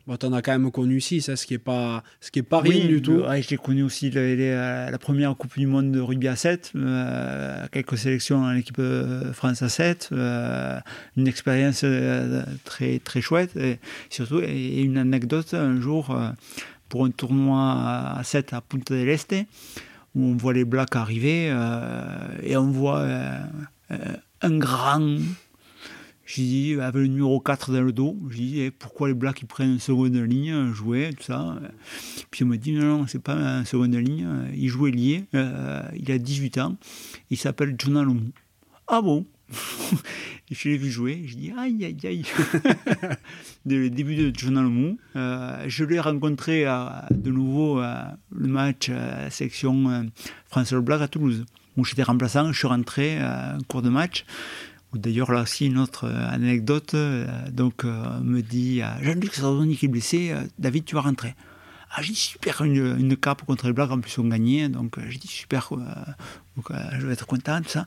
Bon, en as quand même connu six, ça, ce qui est pas, ce qui est pas rien du tout. Ouais, j'ai connu aussi la, première Coupe du Monde de rugby à 7, euh, quelques sélections en équipe euh, France à 7, euh, une expérience très très chouette et surtout et une anecdote un jour pour un tournoi à 7 à Punta del Este où on voit les Blacks arriver et on voit un grand j'ai dit, avec le numéro 4 dans le dos, j'ai dit, eh, pourquoi les Blacks ils prennent une seconde ligne, jouer, tout ça. Puis on m'a dit, non, non, c'est pas une seconde ligne, il jouait lié, euh, il a 18 ans, il s'appelle John Alomou. Ah bon? Je l'ai vu jouer, j'ai dit, aïe, aïe, aïe. Le début de John Alomou, euh, je l'ai rencontré de nouveau à le match à section France Le Black à Toulouse, où j'étais remplaçant, je suis rentré en cours de match. D'ailleurs, là aussi, une autre euh, anecdote. Euh, donc, euh, me dit Jean-Luc Sardoni qui est blessé, David, tu vas rentrer. Ah, j'ai dit super, une, une, cape contre les Blacks, en plus on gagnait, donc j'ai dit super, je vais être content, tout ça.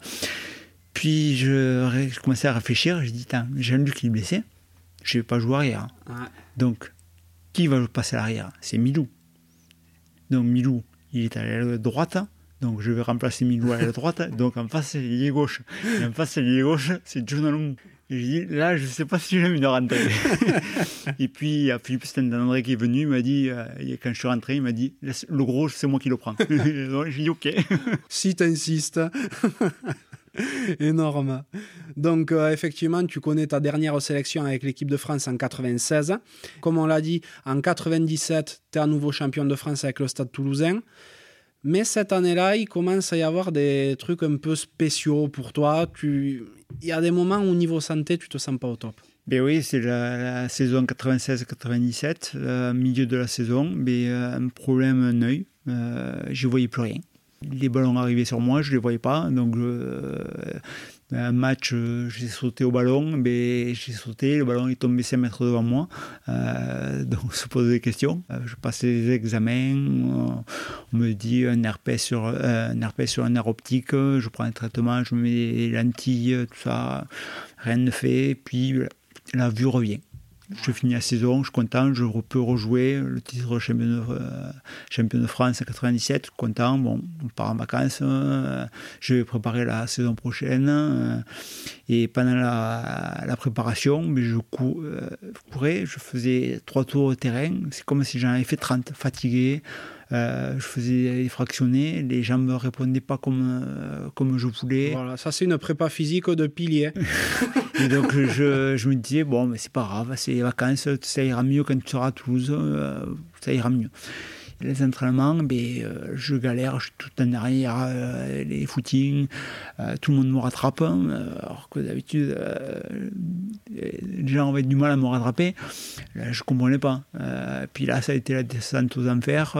Puis je, je commençais à réfléchir, j'ai dit Jean-Luc il est blessé, je ne vais pas jouer arrière. Donc, qui va passer à l'arrière? C'est Milou. Donc Milou, il est à la droite, donc je vais remplacer Milou à la droite. Donc en face, c'est l'ailier gauche. Et en face, c'est l'ailier gauche, c'est John. Et j'ai dit, là, je ne sais pas si j'aime une rentrer. et puis, il y a Philippe Stendandré qui est venu, il m'a dit, euh, quand je suis rentré, il m'a dit, le gros, c'est moi qui le prends. j'ai dit, OK. si tu insistes. Énorme. Donc, euh, effectivement, tu connais ta dernière sélection avec l'équipe de France en 96. Comme on l'a dit, en 97, tu es à nouveau champion de France avec le Stade toulousain. Mais cette année-là, il commence à y avoir des trucs un peu spéciaux pour toi. Il y a des moments où, au niveau santé, tu te sens pas au top. Ben oui, c'est la, saison 96-97, milieu de la saison, mais euh, un problème un œil. Euh, je voyais plus rien. Les ballons arrivaient sur moi, je les voyais pas. Donc, un match, j'ai sauté au ballon, mais j'ai sauté, le ballon est tombé 5 mètres devant moi. donc, on se pose des questions. je passe les examens, on me dit un RP sur un, RP sur un air optique, je prends un traitement, je mets des lentilles, tout ça, rien ne fait, puis la vue revient. Je finis la saison, je suis content, je peux rejouer le titre champion de, euh, champion de France en 97, content, bon, on part en vacances, euh, je vais préparer la saison prochaine. Euh, et pendant la, préparation, mais je courais, je faisais trois tours au terrain, c'est comme si j'en avais fait 30, fatigué. Je faisais des fractionnés, les gens ne me répondaient pas comme, comme je voulais. Voilà, ça c'est une prépa physique de pilier. Et donc je, je, me disais, bon, mais c'est pas grave, c'est les vacances, ça ira mieux quand tu seras à Toulouse, euh, ça ira mieux. Les entraînements, ben, euh, je galère, je suis tout en arrière, euh, les footings, tout le monde me rattrape, hein, alors que d'habitude, les gens avaient du mal à me rattraper. Là, je comprenais pas. puis là, ça a été la descente aux enfers.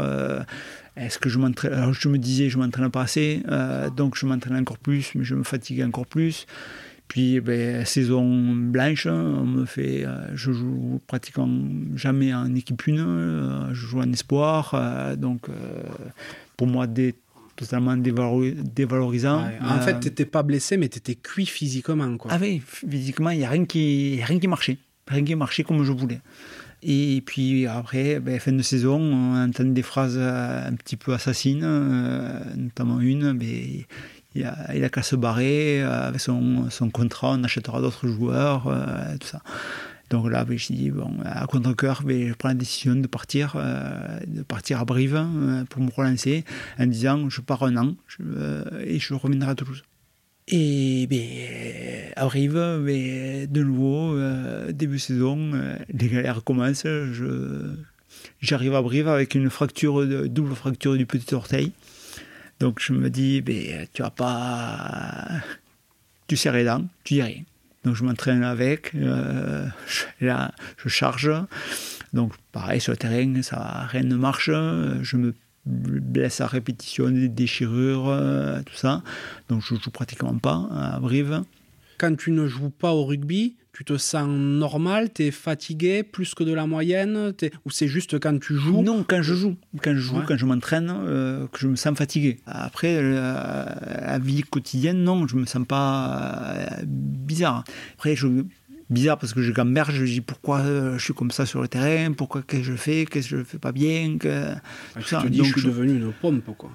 est-ce que je m'entraîne Alors je me disais, je m'entraîne pas assez, donc je m'entraîne encore plus, mais je me fatigue encore plus. Puis, ben, saison blanche, on me fait, euh, je joue pratiquement jamais en équipe une, euh, je joue en espoir. Euh, donc, pour moi, des, totalement dévalorisant. en fait, tu n'étais pas blessé, mais tu étais cuit physiquement. Quoi. Ah oui, physiquement, il n'y a rien qui, rien qui marchait. Rien qui marchait comme je voulais. Et puis après, ben, fin de saison, on entend des phrases un petit peu assassines, notamment une. Ben, il a, qu'à se barrer euh, avec son, contrat, on achètera d'autres joueurs, euh, tout ça. Donc là, ben, je dis, bon, à contre-coeur, ben, je prends la décision de partir, euh, de partir à Brive pour me relancer en disant, je pars un an et je reviendrai à Toulouse. Et ben, à Brive, ben, de nouveau, début saison, les galères commencent. J'arrive à Brive avec une double fracture du petit orteil. Donc je me dis, ben, tu vas pas. Tu serres les dents, tu dis rien. Donc je m'entraîne avec, euh, là je charge. Donc pareil sur le terrain, ça, rien ne marche. Je me blesse à répétition, des déchirures, euh, tout ça. Donc je joue pratiquement pas à Brive. Quand tu ne joues pas au rugby, tu te sens normal, tu es fatigué plus que de la moyenne Ou c'est juste quand tu joues? Non, quand je joue. Quand je joue, quand je m'entraîne, euh, que je me sens fatigué. Après, euh, la vie quotidienne, non, je me sens pas euh, bizarre. Après, je, bizarre parce que je gamberge, je dis pourquoi je suis comme ça sur le terrain, pourquoi qu'est-ce que je fais, qu'est-ce que je fais pas bien, que, tout ça. dis, je suis devenu une pompe, quoi.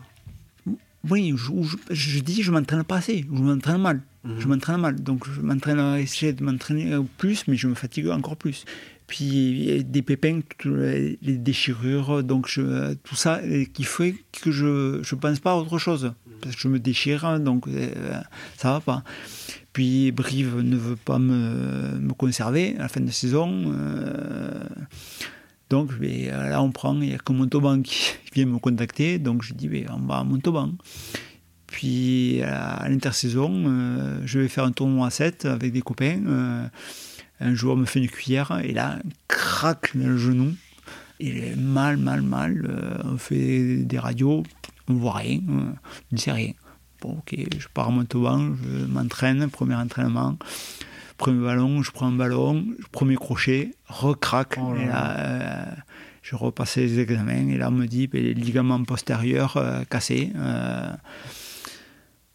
Oui, je, je, je dis je m'entraîne pas assez, je m'entraîne mal. Mhm. Je m'entraîne mal, donc je m'entraîne à essayer de m'entraîner plus, mais je me fatigue encore plus. Puis des pépins, les déchirures, donc je, tout ça qui fait que je ne pense pas à autre chose. Parce que je me déchire, donc euh, ça va pas. Puis Brive ne veut pas me, me conserver à la fin de saison. Euh, donc là, on prend, il n'y a que Montauban qui vient me contacter, donc je dis, on va à Montauban. Puis à l'intersaison, euh, je vais faire un tournoi à 7 avec des copains. Euh, un joueur me fait une cuillère et là, craque le genou. Il est mal, mal, mal. Euh, on fait des radios, on voit rien, on ne sait rien. Bon, ok, je pars à Montauban, je m'entraîne, premier entraînement. Premier ballon, je prends un ballon, premier crochet, recraque. Oh et là, je repassais les examens et là, on me dit ben, les ligaments postérieurs cassés.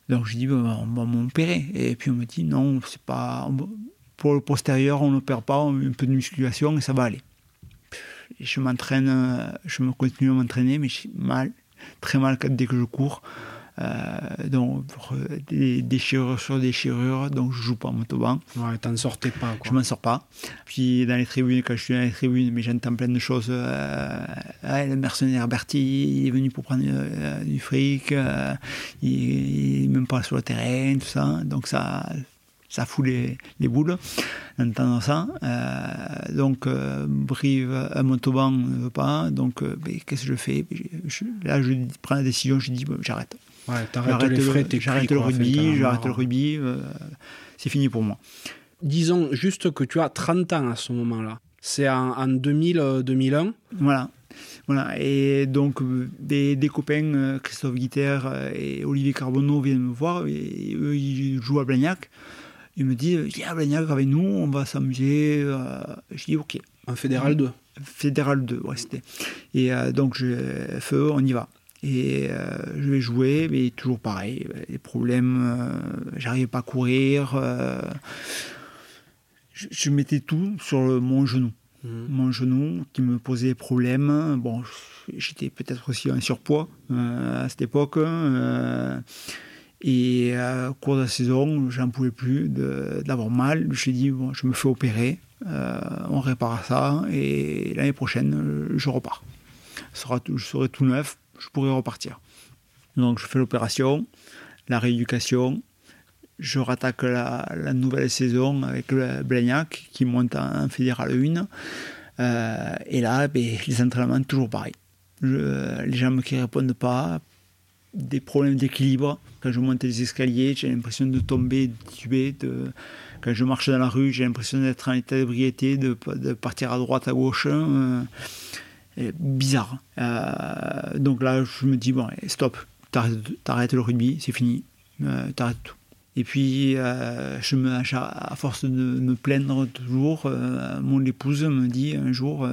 Donc je dis, on va m'opérer. Et puis on me dit, non, c'est pas. Pour le postérieur, on n'opère pas, on met un peu de musculation et ça va aller. je m'entraîne, je me continue à m'entraîner, mais j'ai mal, très mal dès que je cours. Euh, donc des déchirures sur déchirures, donc je joue pas en motoban. Ouais, t'en sortais pas. Quoi. Je m'en sors pas. Puis dans les tribunes, quand je suis dans les tribunes, mais j'entends plein de choses. Euh, le mercenaire Bertie, il est venu pour prendre euh, du fric, il, n'est même pas sur le terrain, tout ça. Donc ça, ça fout les, les boules d'entendre ça. donc, Brive, à Montauban ne veut pas. Donc, ben, qu'est-ce que je fais? Là, je prends la décision, je dis j'arrête j'arrête le, rugby, j'arrête le rugby, c'est fini pour moi. Disons juste que tu as 30 ans à ce moment-là. C'est en, 2000-2001 Voilà. Voilà, et donc des, copains, Christophe Guiter et Olivier Carbonneau viennent me voir, et eux ils jouent à Blagnac. Ils me disent, viens à Blagnac avec nous, on va s'amuser. je dis ok. En Fédéral 2 Fédéral 2, ouais, c'était. Et donc, je, feu, on y va. Et euh, je vais jouer, mais toujours pareil, les problèmes, euh, j'arrivais pas à courir. Euh, je, mettais tout sur mon genou. Mhm. Mon genou qui me posait problème. Bon, j'étais peut-être aussi en surpoids à cette époque. et au cours de la saison, j'en pouvais plus d'avoir mal. Je me suis dit, bon, je me fais opérer, on répare ça, et l'année prochaine, je repars. je serai tout neuf je pourrais repartir. Donc je fais l'opération, la rééducation, je rattaque la, nouvelle saison avec le Blagnac qui monte en, fédéral 1. Euh, et là, ben, les entraînements, toujours pareil. les jambes qui ne répondent pas, des problèmes d'équilibre. Quand je monte les escaliers, j'ai l'impression de tomber, de tuber. De... Quand je marche dans la rue, j'ai l'impression d'être en état d'ébriété, de, partir à droite, à gauche. Euh, bizarre. Euh, donc là, je me dis, bon, stop, t'arrêtes le rugby, c'est fini, euh, t'arrêtes tout. Et puis, euh, je me, à force de me plaindre toujours, mon épouse me dit un jour,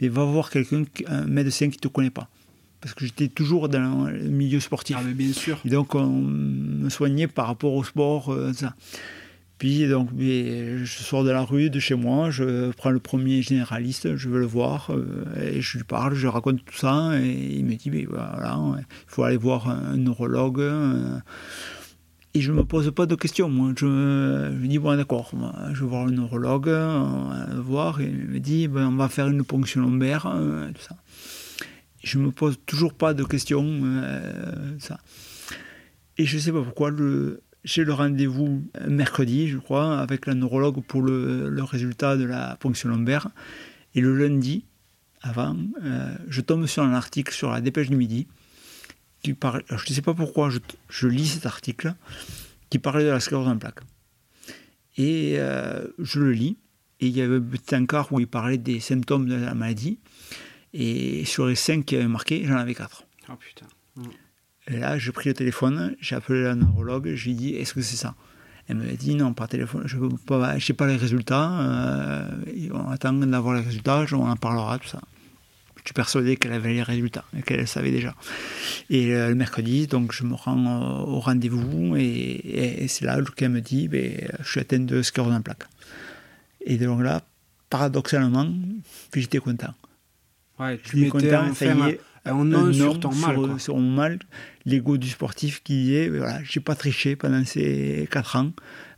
mais va voir quelqu'un, un médecin qui ne te connaît pas. Parce que j'étais toujours dans le milieu sportif. Ah, mais bien sûr. Et donc, on me soignait par rapport au sport, ça. Puis donc, je sors de la rue, de chez moi, je prends le premier généraliste, je veux le voir, euh, et je lui parle, je raconte tout ça, et il me dit, mais voilà, il faut aller voir un neurologue. Euh. Et je ne me pose pas de questions, moi. Je, lui dis, bon, d'accord, je vais voir un neurologue, on va le voir, et il me dit, ben, on va faire une ponction lombaire, euh, tout ça. je ne me pose toujours pas de questions, ça. Et je ne sais pas pourquoi, le, j'ai le rendez-vous mercredi, je crois, avec la neurologue pour le, résultat de la ponction lombaire. Et le lundi, avant, euh, je tombe sur un article sur la dépêche du midi. Je ne sais pas pourquoi je, lis cet article qui parlait de la sclérose en plaques. Et euh, je le lis. Et il y avait un petit encart où il parlait des symptômes de la maladie. Et sur les cinq qui avaient marqué, j'en avais quatre. Oh putain. Et là, j'ai pris le téléphone, j'ai appelé la neurologue, je lui ai dit Est-ce que c'est ça? Elle m'a dit Non, par téléphone, je n'ai pas, pas, les résultats. Euh, on attend d'avoir les résultats, on en parlera, tout ça. Je suis persuadé qu'elle avait les résultats qu'elle savait déjà. Et euh, le mercredi, donc je me rends euh, au rendez-vous et, c'est là qu'elle me dit ben, Je suis atteint de sclérose en plaques. Et donc là, paradoxalement, j'étais content. Ouais, tu content, ça y est on a sur ton mal. Sur, mon mal, l'ego du sportif qui est, voilà, j'ai pas triché pendant ces 4 ans.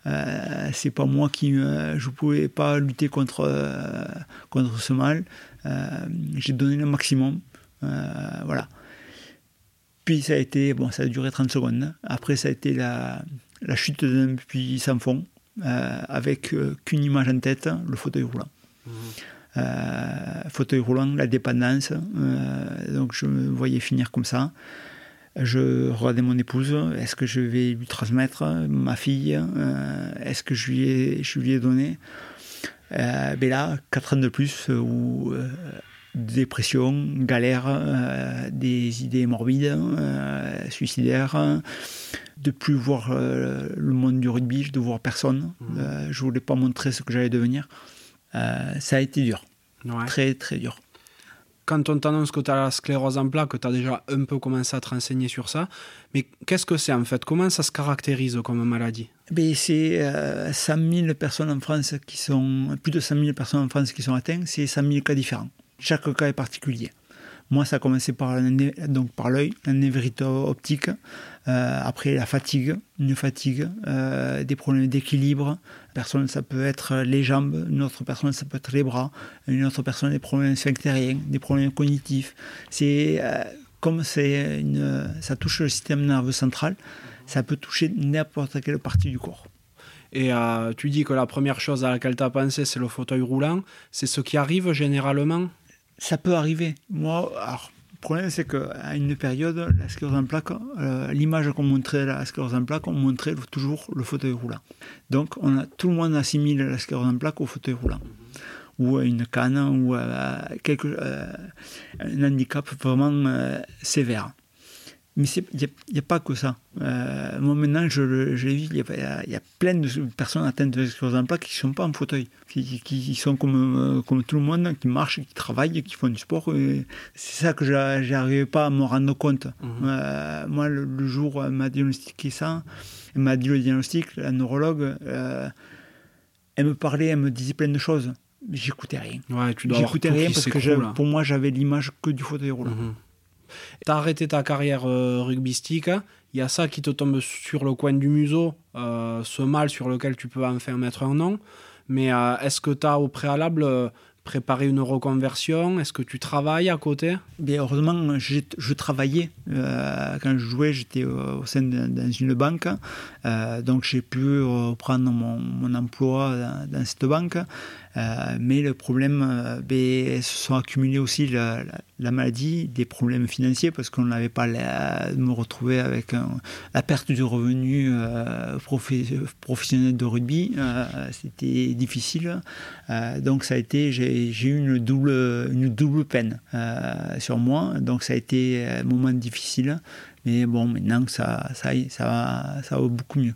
Euh, c'est pas moi qui, euh, je pouvais pas lutter contre euh, contre ce mal. Euh, j'ai donné le maximum, voilà. Puis ça a été, bon, ça a duré 30 secondes. Après, ça a été la, la chute d'un puits sans fond, avec qu'une image en tête, le fauteuil roulant. Mmh. Euh, fauteuil roulant, la dépendance. Euh, donc je me voyais finir comme ça. Je regardais mon épouse, est-ce que je vais lui transmettre ma fille euh, Est-ce que je lui ai, je lui ai donné? Euh, ben là, 4 ans de plus, où dépression, galère, des idées morbides, suicidaires, de plus voir le monde du rugby, de voir personne. Mmh. je voulais pas montrer ce que j'allais devenir. Euh, ça a été dur. Très, très dur. Quand on t'annonce que tu as la sclérose en plaques, tu as déjà un peu commencé à te renseigner sur ça. Mais qu'est-ce que c'est en fait? Comment ça se caractérise comme maladie? C'est euh, 100 000 personnes en France qui sont, plus de 100 000 personnes en France qui sont atteintes, c'est 100 000 cas différents. Chaque cas est particulier. Moi, ça a commencé par, donc par l'œil, la névrite optique, euh, après la fatigue, une fatigue, euh, des problèmes d'équilibre. Personne, ça peut être les jambes, une autre personne, ça peut être les bras, une autre personne, des problèmes sphinctériens, des problèmes cognitifs. C'est euh, comme c'est une, ça touche le système nerveux central, ça peut toucher n'importe quelle partie du corps. Et tu dis que la première chose à laquelle tu as pensé, c'est le fauteuil roulant. C'est ce qui arrive généralement? Ça peut arriver. Moi, alors, le problème, c'est qu'à une période, la sclérose en plaques, euh, l'image qu'on montrait la sclérose en plaques, on montrait toujours le fauteuil roulant. Donc, on a, tout le monde assimile la sclérose en plaques au fauteuil roulant. ou une canne ou quelque, un handicap vraiment sévère. Mais il n'y a, pas que ça. Euh, moi, maintenant, je, je l'ai vu, il y, y, a plein de personnes atteintes de en plaques qui ne sont pas en fauteuil, qui, qui, sont comme, euh, comme tout le monde, qui marchent, qui travaillent, qui font du sport. C'est ça que je n'arrivais pas à me rendre compte. Mhm. Euh, moi, le, jour où elle m'a diagnostiqué ça, elle m'a dit le diagnostic, la neurologue, elle me parlait, elle me disait plein de choses. J'écoutais rien. Ouais, tu j'écoutais rien parce que pour moi, j'avais l'image que du fauteuil roulant. Mhm. Tu as arrêté ta carrière euh, il y a ça qui te tombe sur le coin du museau, euh, ce mal sur lequel tu peux enfin mettre un nom. Mais euh, est-ce que tu as au préalable préparé une reconversion? Est-ce que tu travailles à côté? Bien, Heureusement, je, travaillais. quand je jouais, j'étais au sein de, dans une banque. donc j'ai pu reprendre mon, emploi dans cette banque. Euh, mais le problème, euh, ben, se sont accumulés aussi la, maladie, des problèmes financiers parce qu'on n'avait pas la, me retrouver avec la perte du revenu euh, professionnel de rugby. C'était difficile. donc ça a été, j'ai eu une double, une double peine sur moi. Donc ça a été un moment difficile. Mais bon, maintenant ça, ça, ça, ça va beaucoup mieux.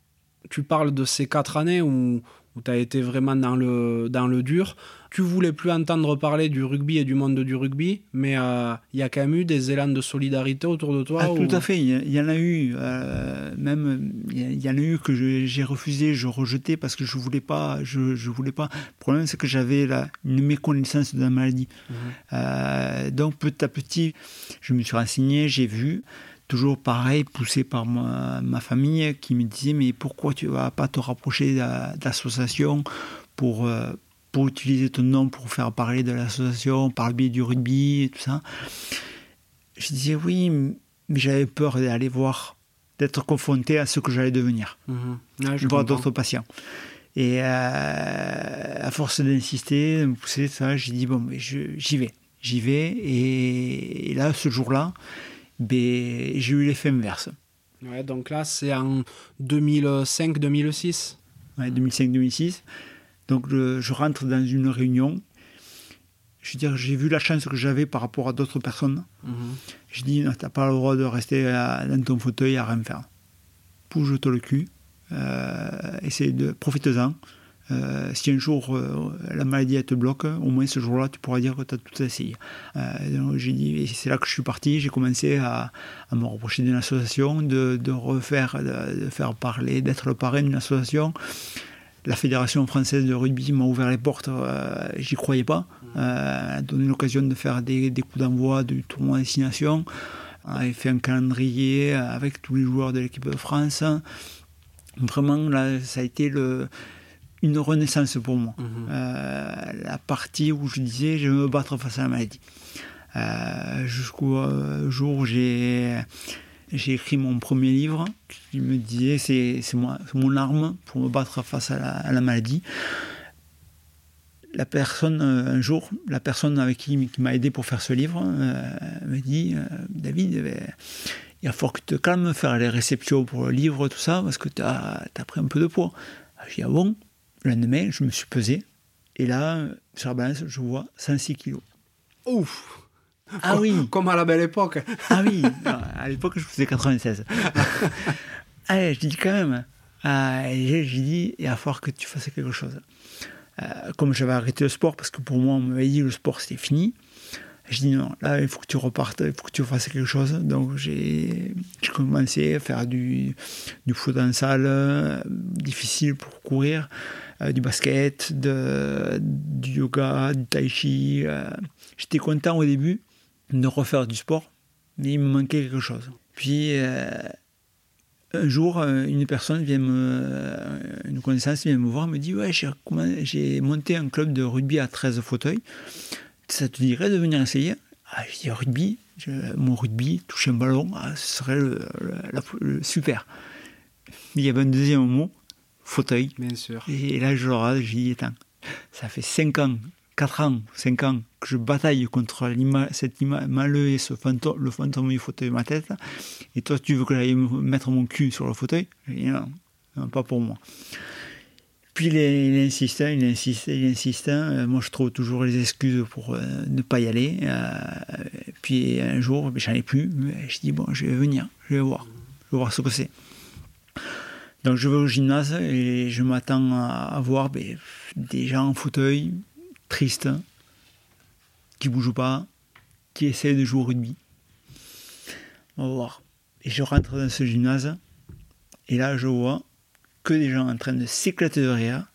Tu parles de ces quatre années où où tu as été vraiment dans le, dans le dur. Tu voulais plus entendre parler du rugby et du monde du rugby, mais euh, il y a quand même eu des élans de solidarité autour de toi ah, Tout à fait, il y, en a eu. Euh, même, il y, en a eu que j'ai refusé, je rejetais parce que je voulais pas. Je, je voulais pas. Le problème, c'est que j'avais une méconnaissance de la maladie. Mmh. Euh, donc, petit à petit, je me suis renseigné, j'ai vu toujours pareil, poussé par ma, famille qui me disait mais pourquoi tu vas pas te rapprocher d'associations pour, euh, pour utiliser ton nom pour faire parler de l'association par le biais du rugby et tout ça. Je disais oui, mais j'avais peur d'aller voir, d'être confronté à ce que j'allais devenir, mmh. je voir d'autres patients. Et euh, à force d'insister, de me pousser, ça, j'ai dit bon, j'y vais, j'y vais. et là, ce jour-là, ben, j'ai eu l'effet inverse. Ouais, donc là, c'est en 2005-2006 Ouais, 2005-2006. Donc je, rentre dans une réunion. Je veux dire, j'ai vu la chance que j'avais par rapport à d'autres personnes. Mhm. Je dis, tu n'as pas le droit de rester dans ton fauteuil à rien faire. Bouge-toi le cul. Euh, essaye de profite-en. Euh, si un jour euh, la maladie te bloque, au moins ce jour-là, tu pourras dire que tu as tout essayé. Euh, j'ai dit, c'est là que je suis parti, j'ai commencé à, me rapprocher d'une association, de, refaire, de, faire parler, d'être le parrain d'une association. La Fédération française de rugby m'a ouvert les portes, j'y croyais pas. a donné l'occasion de faire des, coups d'envoi du tournoi destination. a fait un calendrier avec tous les joueurs de l'équipe de France. Vraiment, là, ça a été le, une renaissance pour moi. Mhm. Euh, la partie où je disais je vais me battre face à la maladie. Euh, jusqu'au euh, jour où j'ai j'ai écrit mon premier livre qui me disait c'est, mon arme pour me battre face à la, maladie. La personne, un jour, la personne avec qui, qui m'a aidé pour faire ce livre me dit David, eh ben, il falloir que tu te calmes, faire les réceptions pour le livre, tout ça, parce que tu as, as pris un peu de poids. Je dis Ah bon? Le lendemain, je me suis pesé. Et là, sur la balance, je vois 106 kilos. Ouf Ah oui Comme à la belle époque Ah oui À l'époque, je faisais 96. Allez, je dis quand même. Ah, j'ai dit, il va falloir que tu fasses quelque chose. Euh, comme j'avais arrêté le sport, parce que pour moi, on m'avait dit que le sport c'était fini, je dis non, là, il faut que tu repartes, il faut que tu fasses quelque chose. Donc j'ai commencé à faire du, du foot en salle, euh, difficile pour courir. Euh, du basket, du yoga, du tai chi. Euh. J'étais content au début de refaire du sport, mais il me manquait quelque chose. Puis euh, un jour, une personne vient me, une connaissance vient me voir, me dit ouais j'ai monté un club de rugby à 13 fauteuils. Ça te dirait de venir essayer? Ah, Je dis rugby, mon rugby, toucher un ballon, ah, ce serait le, super. Il y avait un deuxième mot, fauteuil. Bien sûr. Et là, je leur j'ai dit, attends, ça fait 5 ans, 4 ans, 5 ans que je bataille contre cette malheur et ce fantôme, le fantôme du fauteuil de ma tête. Et toi, tu veux que j'aille mettre mon cul sur le fauteuil? Je dis, non, pas pour moi. Puis il, il, insiste, il insiste, il insiste. Moi, je trouve toujours les excuses pour ne pas y aller. puis un jour, j'en ai plus. Je dis, bon, je vais venir, je vais voir. Je vais voir ce que c'est. Je vais au gymnase et je m'attends à voir ben, des gens en fauteuil, tristes, qui ne bougent pas, qui essaient de jouer au rugby. On va voir. Et je rentre dans ce gymnase et là je vois que des gens en train de s'éclater de rire,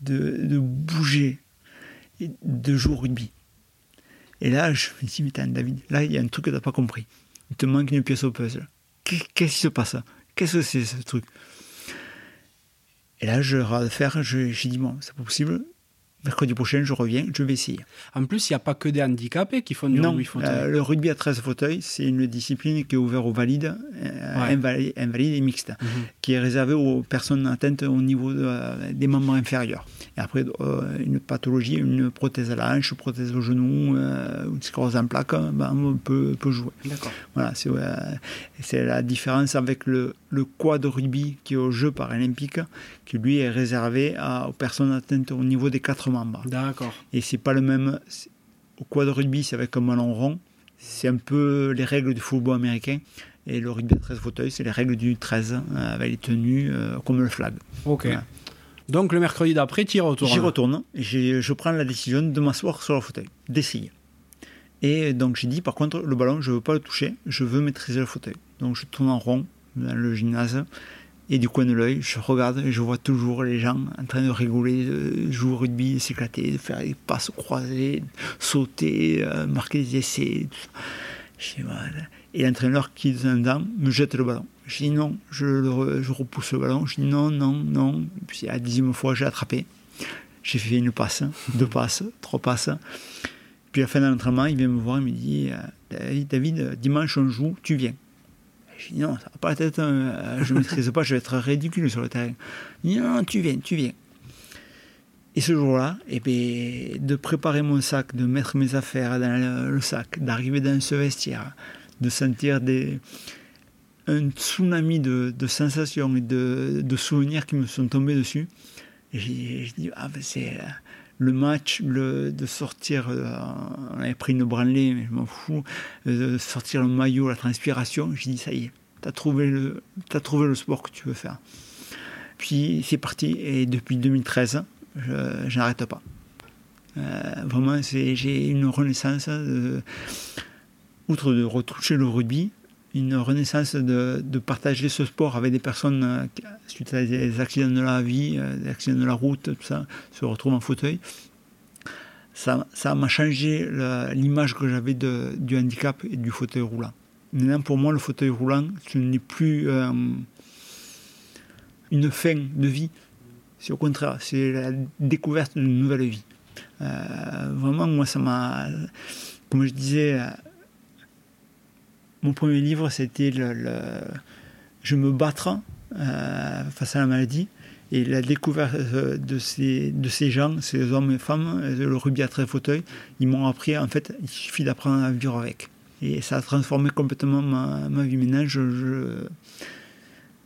de, bouger, de jouer au rugby. Et là je me dis, mais David, là il y a un truc que tu n'as pas compris. Il te manque une pièce au puzzle. Qu'est-ce qui se passe? Qu'est-ce que c'est ce truc? Et là, je vais faire, j'ai dit, bon, c'est pas possible, mercredi prochain, je reviens, je vais essayer. En plus, il n'y a pas que des handicapés qui font du rugby fauteuil. Euh, le rugby à 13 fauteuils, c'est une discipline qui est ouverte aux valides, euh, invalides, et mixtes, mhm. qui est réservée aux personnes atteintes au niveau euh, des membres inférieurs. Et après, une pathologie, une prothèse à la hanche, une prothèse au genou, une sclérose en plaques, ben, on peut, peut jouer. D'accord. Voilà, c'est la différence avec le, le quad rugby qui est au jeu paralympique, qui lui est réservé aux personnes atteintes au niveau des quatre membres. D'accord. Et c'est pas le même. Au quad rugby, c'est avec un ballon rond. C'est un peu les règles du football américain. Et le rugby à 13 fauteuils, c'est les règles du 13, euh, avec les tenues euh, comme le flag. Ok. Donc le mercredi d'après, tu y retournes J'y retourne. Et je prends la décision de m'asseoir sur le fauteuil, d'essayer. Et donc j'ai dit, par contre, le ballon, je ne veux pas le toucher, je veux maîtriser le fauteuil. Donc je tourne en rond dans le gymnase et du coin de l'œil, je regarde et je vois toujours les gens en train de rigoler, de jouer au rugby, de s'éclater, de faire des passes croisées, sauter, euh, marquer des essais. Et l'entraîneur qui est dedans me jette le ballon. Je dis non, je, je repousse le ballon. Je dis non, non, non. puis à la dixième fois, j'ai attrapé. J'ai fait une passe, deux passes, trois passes. Puis à la fin de l'entraînement, il vient me voir et me dit euh, David, dimanche on joue, tu viens. Je dis non, ça va pas être, euh, je ne maîtrise pas, je vais être ridicule sur le terrain. Il dit non, tu viens, tu viens. Et ce jour-là, eh bien, de préparer mon sac, de mettre mes affaires dans le, sac, d'arriver dans ce vestiaire, de sentir un tsunami de, sensations et de, souvenirs qui me sont tombés dessus. Et j'ai dit, ah ben c'est euh, le match, de sortir, euh, on avait pris une branlée, mais je m'en fous, euh, de sortir le maillot, la transpiration, j'ai dit ça y est, tu as, trouvé le, sport que tu veux faire. Puis c'est parti, et depuis 2013, je, n'arrête pas. Euh, vraiment, j'ai une renaissance, outre de retoucher le rugby, une renaissance de, partager ce sport avec des personnes euh, suite à des accidents de la vie, euh, des accidents de la route, tout ça, se retrouvent en fauteuil. Ça, m'a changé l'image que j'avais du handicap et du fauteuil roulant. Maintenant, pour moi, le fauteuil roulant, ce n'est plus euh, une fin de vie. C'est au contraire, c'est la découverte d'une nouvelle vie. vraiment, moi, ça m'a, comme je disais, mon premier livre, c'était le, Je me battre euh, face à la maladie. Et la découverte euh, de ces, de ces gens, ces hommes et femmes, euh, le rugby à fauteuil, ils m'ont appris, en fait, il suffit d'apprendre à vivre avec. Et ça a transformé complètement ma, ma vie. Maintenant, je,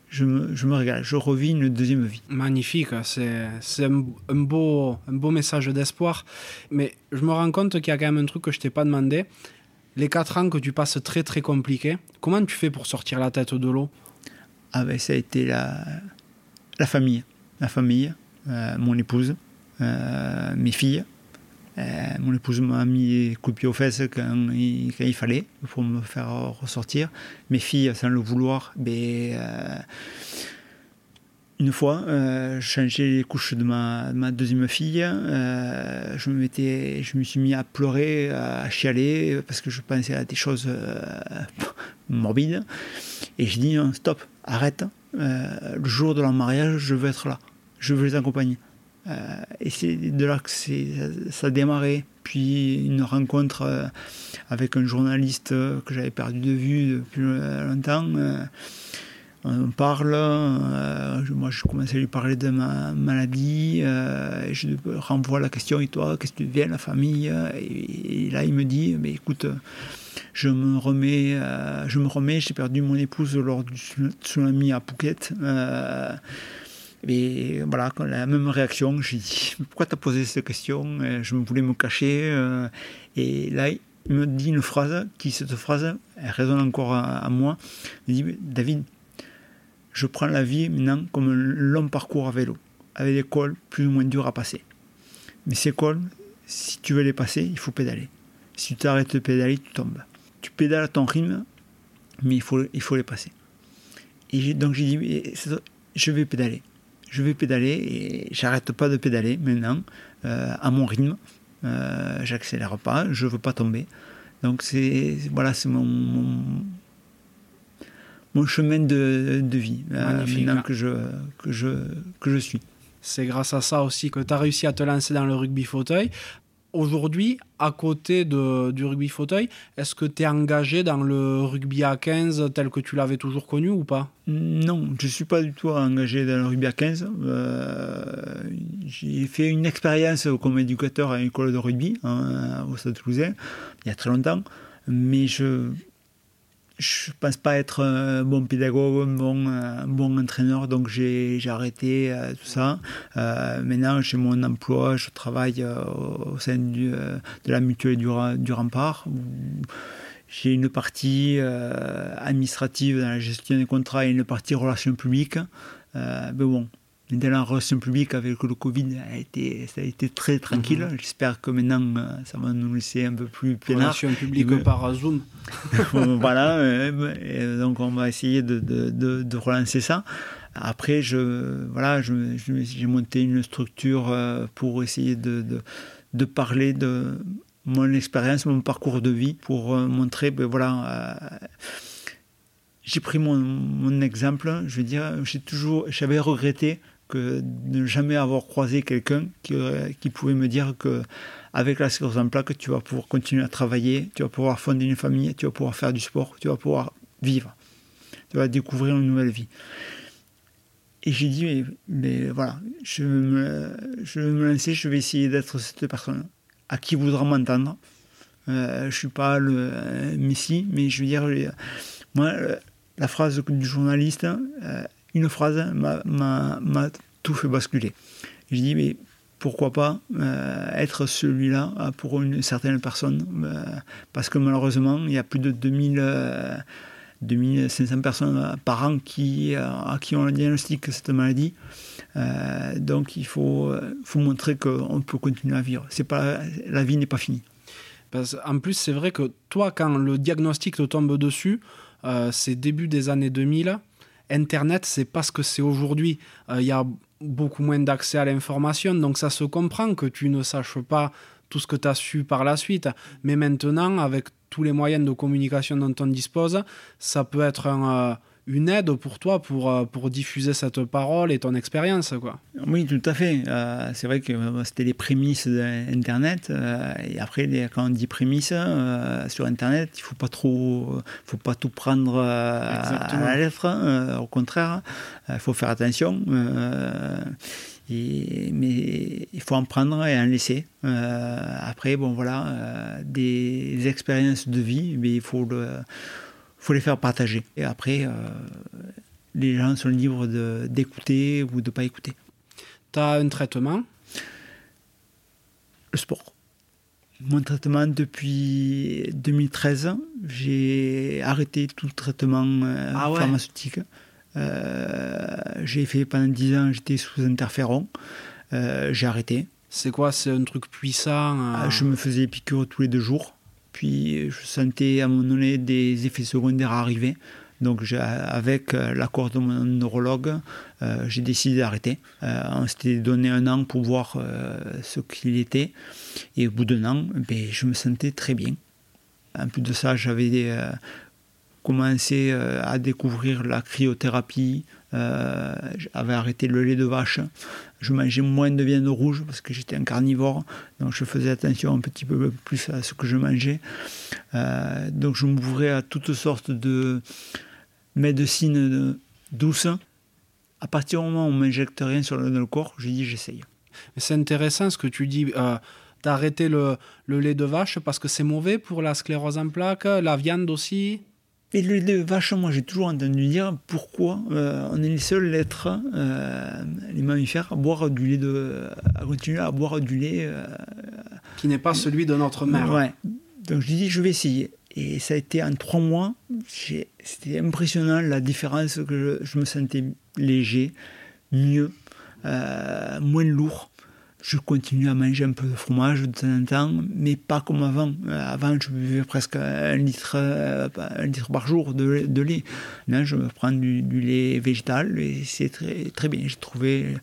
je, me, je, me, régale, je revis une deuxième vie. Magnifique, c'est un, un, beau, un beau message d'espoir. Mais je me rends compte qu'il y a quand même un truc que je t'ai pas demandé les quatre ans que tu passes très très compliqués, comment tu fais pour sortir la tête de l'eau? Ah ben, Ça a été la, la famille. La famille, euh, mon épouse, euh, mes filles. Euh, mon épouse m'a mis coup de pied aux fesses quand il, quand il, fallait pour me faire ressortir. Mes filles, sans le vouloir, ben, une fois, euh, je changeais les couches de ma, deuxième fille. Euh, je, me je me suis mis à pleurer, à chialer, parce que je pensais à des choses euh, morbides. Et je dis stop, arrête. le jour de leur mariage, je veux être là. Je veux les accompagner. et c'est de là que ça a démarré. Puis une rencontre avec un journaliste que j'avais perdu de vue depuis longtemps on parle, euh, moi je commence à lui parler de ma maladie, euh, je renvoie la question, et toi, qu'est-ce que tu deviens, la famille et, là il me dit, mais écoute, je me remets, euh, je me remets, j'ai perdu mon épouse lors du tsunami à Phuket, Et voilà, la même réaction, j'ai dit Pourquoi tu as posé cette question Je me voulais me cacher. Et là, il me dit une phrase, qui cette phrase, elle résonne encore à, moi. Il dit David, je prends la vie maintenant comme un long parcours à vélo, avec des cols plus ou moins durs à passer. Mais ces cols, si tu veux les passer, il faut pédaler. Si tu arrêtes de pédaler, tu tombes. Tu pédales à ton rythme, mais il faut, il faut les passer. Et donc j'ai dit, je vais pédaler. Je vais pédaler et j'arrête pas de pédaler maintenant euh, à mon rythme. Euh, j'accélère pas, je veux pas tomber. Donc c'est voilà, c'est mon, chemin de, de vie maintenant que je, que, je, que je suis. C'est grâce à ça aussi que tu as réussi à te lancer dans le rugby fauteuil. Aujourd'hui, à côté de, du rugby fauteuil, est-ce que tu es engagé dans le rugby à 15 tel que tu l'avais toujours connu ou pas? Non, je ne suis pas du tout engagé dans le rugby à 15. Euh, j'ai fait une expérience comme éducateur à une école de rugby hein, au Stade Toulousain, il y a très longtemps, mais je je ne pense pas être un bon pédagogue, un bon, un bon entraîneur, donc j'ai arrêté euh, tout ça. Euh, maintenant, j'ai mon emploi, je travaille euh, au sein de la mutuelle du, du Rempart. J'ai une partie administrative dans la gestion des contrats et une partie relations publiques. mais bon, dans la relation publique avec le Covid, a été, ça a été très tranquille. Mhm. J'espère que maintenant, euh, ça va nous laisser un peu plus peinard. Relation publique par Zoom. voilà, euh, donc on va essayer de, de, de, relancer ça. Après, je, voilà, j'ai monté une structure euh, pour essayer de, de, parler de mon expérience, mon parcours de vie, pour montrer, ben voilà j'ai pris mon, mon, exemple, je veux dire, j'ai toujours, j'avais regretté que ne jamais avoir croisé quelqu'un qui, pouvait me dire que avec la sécurité en plaque, tu vas pouvoir continuer à travailler, tu vas pouvoir fonder une famille, tu vas pouvoir faire du sport, tu vas pouvoir vivre, tu vas découvrir une nouvelle vie. Et j'ai dit, mais, voilà, je vais, me, je vais lancer, je vais essayer d'être cette personne à qui voudra m'entendre. Euh, je ne suis pas le euh, Messie, mais je veux dire, moi, euh, la phrase du journaliste, une phrase m'a tout fait basculer. Je dis, mais pourquoi pas euh, être celui-là euh, pour une certaine personne euh, Parce que malheureusement, il y a plus de 2000, 2500 personnes par an qui, à qui on diagnostique cette maladie. donc il faut, faut montrer qu'on peut continuer à vivre. Pas, la vie n'est pas finie. Parce, en plus, c'est vrai que toi, quand le diagnostic te tombe dessus, c'est début des années 2000, Internet, c'est pas ce que c'est aujourd'hui. Il euh, y a beaucoup moins d'accès à l'information, donc ça se comprend que tu ne saches pas tout ce que tu as su par la suite. Mais maintenant, avec tous les moyens de communication dont on dispose, ça peut être un, euh, une aide pour toi pour, euh, pour diffuser cette parole et ton expérience. Quoi. Oui, tout à fait. Euh, c'est vrai que euh, c'était les prémices d'Internet. et après, quand on dit prémices sur Internet, il ne faut pas trop, faut pas tout prendre à la lettre. au contraire, il faut faire attention. Et, mais il faut en prendre et en laisser. après, bon voilà, des expériences de vie, mais il faut le faut les faire partager. Et après, euh, les gens sont libres d'écouter ou de ne pas écouter. Tu as un traitement? Le sport. Mon traitement depuis 2013, j'ai arrêté tout traitement euh, ah pharmaceutique. Euh, j'ai fait pendant 10 ans, j'étais sous interféron. j'ai arrêté. C'est quoi? C'est un truc puissant Je me faisais piqûres tous les deux jours. Puis je sentais à un moment donné des effets secondaires arriver. Donc avec euh, l'accord de mon neurologue, euh, j'ai décidé d'arrêter. Euh, on s'était donné un an pour voir ce qu'il était. Et au bout d'un an, ben, je me sentais très bien. En plus de ça, j'avais commencé à découvrir la cryothérapie, euh, j'avais arrêté le lait de vache. Je mangeais moins de viande rouge parce que j'étais un carnivore. Donc je faisais attention un petit peu plus à ce que je mangeais. Euh, donc je m'ouvrais à toutes sortes de médecines douces. À partir du moment où on m'injecte rien sur le, corps, j'ai dit j'essaye. C'est intéressant ce que tu dis. Euh, d'arrêter le, le, lait de vache parce que c'est mauvais pour la sclérose en plaques, la viande aussi Et le lait de vache, moi j'ai toujours entendu dire pourquoi euh, on est les seuls êtres, euh, les mammifères, à boire du lait de, à continuer à boire du lait euh, qui n'est pas celui de notre mère. Ouais. Donc je dis je vais essayer. Et ça a été en trois mois, c'était impressionnant la différence que je, je me sentais léger, mieux, moins lourd je continue à manger un peu de fromage de temps en temps, mais pas comme avant. Euh, avant, je buvais presque un litre, euh, un litre par jour de, de lait. Là, je prends du, du lait végétal et c'est très, très bien. J'ai trouvé,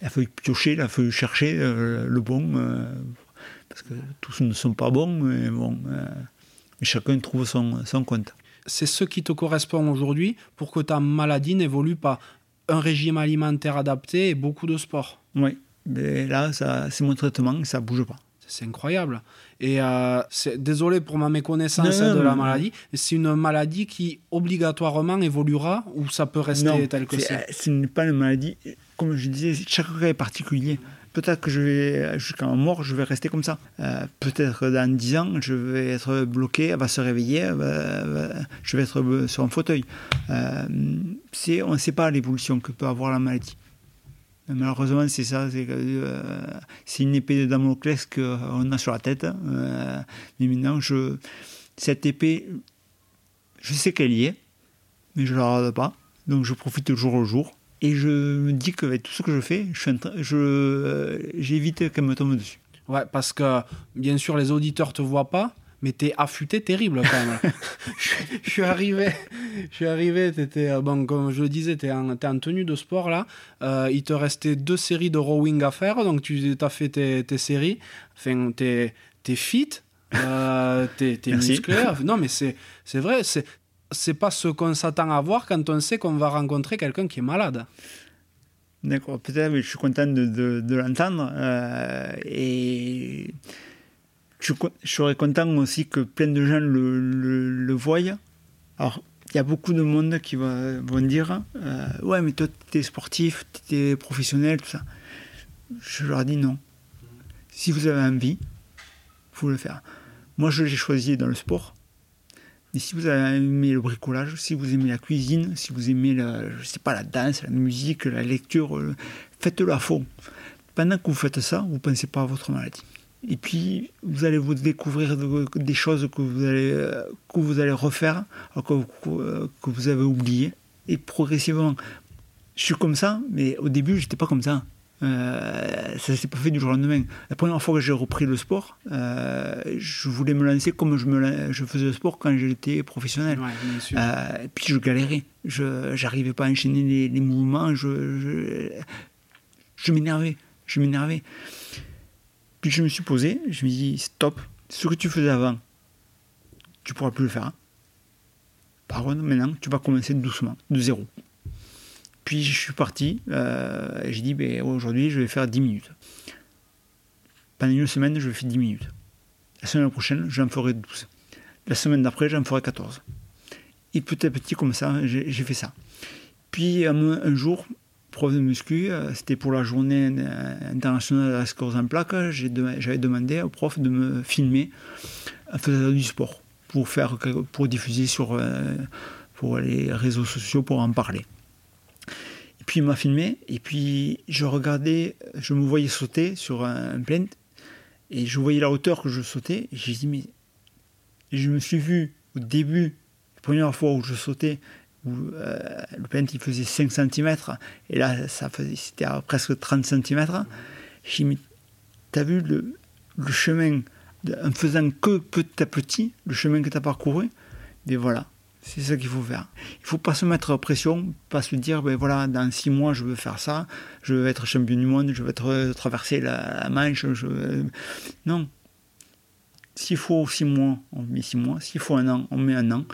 il a fallu piocher, il a fallu chercher euh, le bon, parce que tous ne sont pas bons, mais bon, chacun trouve son, son compte. C'est ce qui te correspond aujourd'hui pour que ta maladie n'évolue pas. Un régime alimentaire adapté et beaucoup de sport. Oui. Mais là, c'est mon traitement, ça bouge pas. C'est incroyable. Et euh, désolé pour ma méconnaissance de la maladie. C'est une maladie qui obligatoirement évoluera ou ça peut rester tel que c'est Ce n'est pas une maladie. Comme je disais, chaque cas est particulier. Peut-être que je vais, jusqu'à ma mort, je vais rester comme ça. Euh, peut-être dans 10 ans, je vais être bloqué, elle va se réveiller, je vais être sur un fauteuil. Euh, on ne sait pas l'évolution que peut avoir la maladie. Malheureusement, c'est ça, euh, c'est une épée de Damoclès qu'on a sur la tête. Euh, mais maintenant, je, cette épée, je sais qu'elle y est, mais je ne la regarde pas. Donc je profite jour au jour. Et je me dis qu'avec tout ce que je fais, je, euh, j'évite qu'elle me tombe dessus. Ouais, parce que bien sûr, les auditeurs ne te voient pas, mais t'es affûté terrible quand même. je, suis arrivé, je suis arrivé, étais, euh, bon, comme je le disais, t'es en, en tenue de sport là. Euh, il te restait deux séries de rowing à faire, donc tu as fait tes, tes séries. Enfin, t'es es fit, euh, t'es musclé. Non, mais c'est vrai, c'est c'est pas ce qu'on s'attend à voir quand on sait qu'on va rencontrer quelqu'un qui est malade. D'accord, peut-être, mais je suis content de, de, de l'entendre. Euh, et je, serais content aussi que plein de gens le, voient. Alors, il y a beaucoup de monde qui va, vont dire euh, Ouais, mais toi, tu es sportif, tu es professionnel, tout ça. Je leur dis non. Si vous avez envie, faut le faire. Moi, je l'ai choisi dans le sport. Mais si vous avez aimé le bricolage, si vous aimez la cuisine, si vous aimez la, je sais pas, la danse, la musique, la lecture, euh, faites-le à fond. Pendant que vous faites ça, vous ne pensez pas à votre maladie. Et puis, vous allez vous découvrir des choses que vous allez, que vous allez refaire, que, que vous avez oubliées. Et progressivement, je suis comme ça, mais au début, j'étais pas comme ça. Euh, ça s'est pas fait du jour au lendemain. La première fois que j'ai repris le sport, euh, je voulais me lancer comme je, me, je faisais le sport quand j'étais professionnel. Euh, et puis je galérais. Je n'arrivais pas à enchaîner les, les mouvements. Je, je, je m'énervais. Je m'énervais. Puis je me suis posé, je me suis dit, stop, ce que tu faisais avant, tu pourras plus le faire. Par contre, maintenant, tu vas commencer doucement, de zéro. Puis je suis parti, euh, j'ai dit, ben, aujourd'hui, je vais faire 10 minutes. Pendant une semaine, je faire 10 minutes. La semaine prochaine, j'en ferai 12. La semaine d'après, j'en ferai 14. Et petit à petit, comme ça, j'ai fait ça. Puis un jour, prof de muscu, euh, c'était pour la journée euh, internationale de la scores en plaque, j'avais demandé au prof de me filmer en faisant du sport pour, faire, pour diffuser sur euh, pour les réseaux sociaux pour en parler. Et puis il m'a filmé et puis je regardais, je me voyais sauter sur un, plein et je voyais la hauteur que je sautais j'ai dit mais je me suis vu au début, la première fois où je sautais, où euh, le pente il faisait 5 cm et là ça faisait c'était à presque 30 cm j'ai mis t'as vu le, chemin en faisant que petit à petit le chemin que tu as parcouru? Et voilà c'est ça qu'il faut faire. Il faut pas se mettre pression pas se dire ben voilà dans 6 mois je veux faire ça je veux être champion du monde je veux être, traverser la, Manche je non. S'il faut 6 mois on met 6 mois s'il faut un an on met un an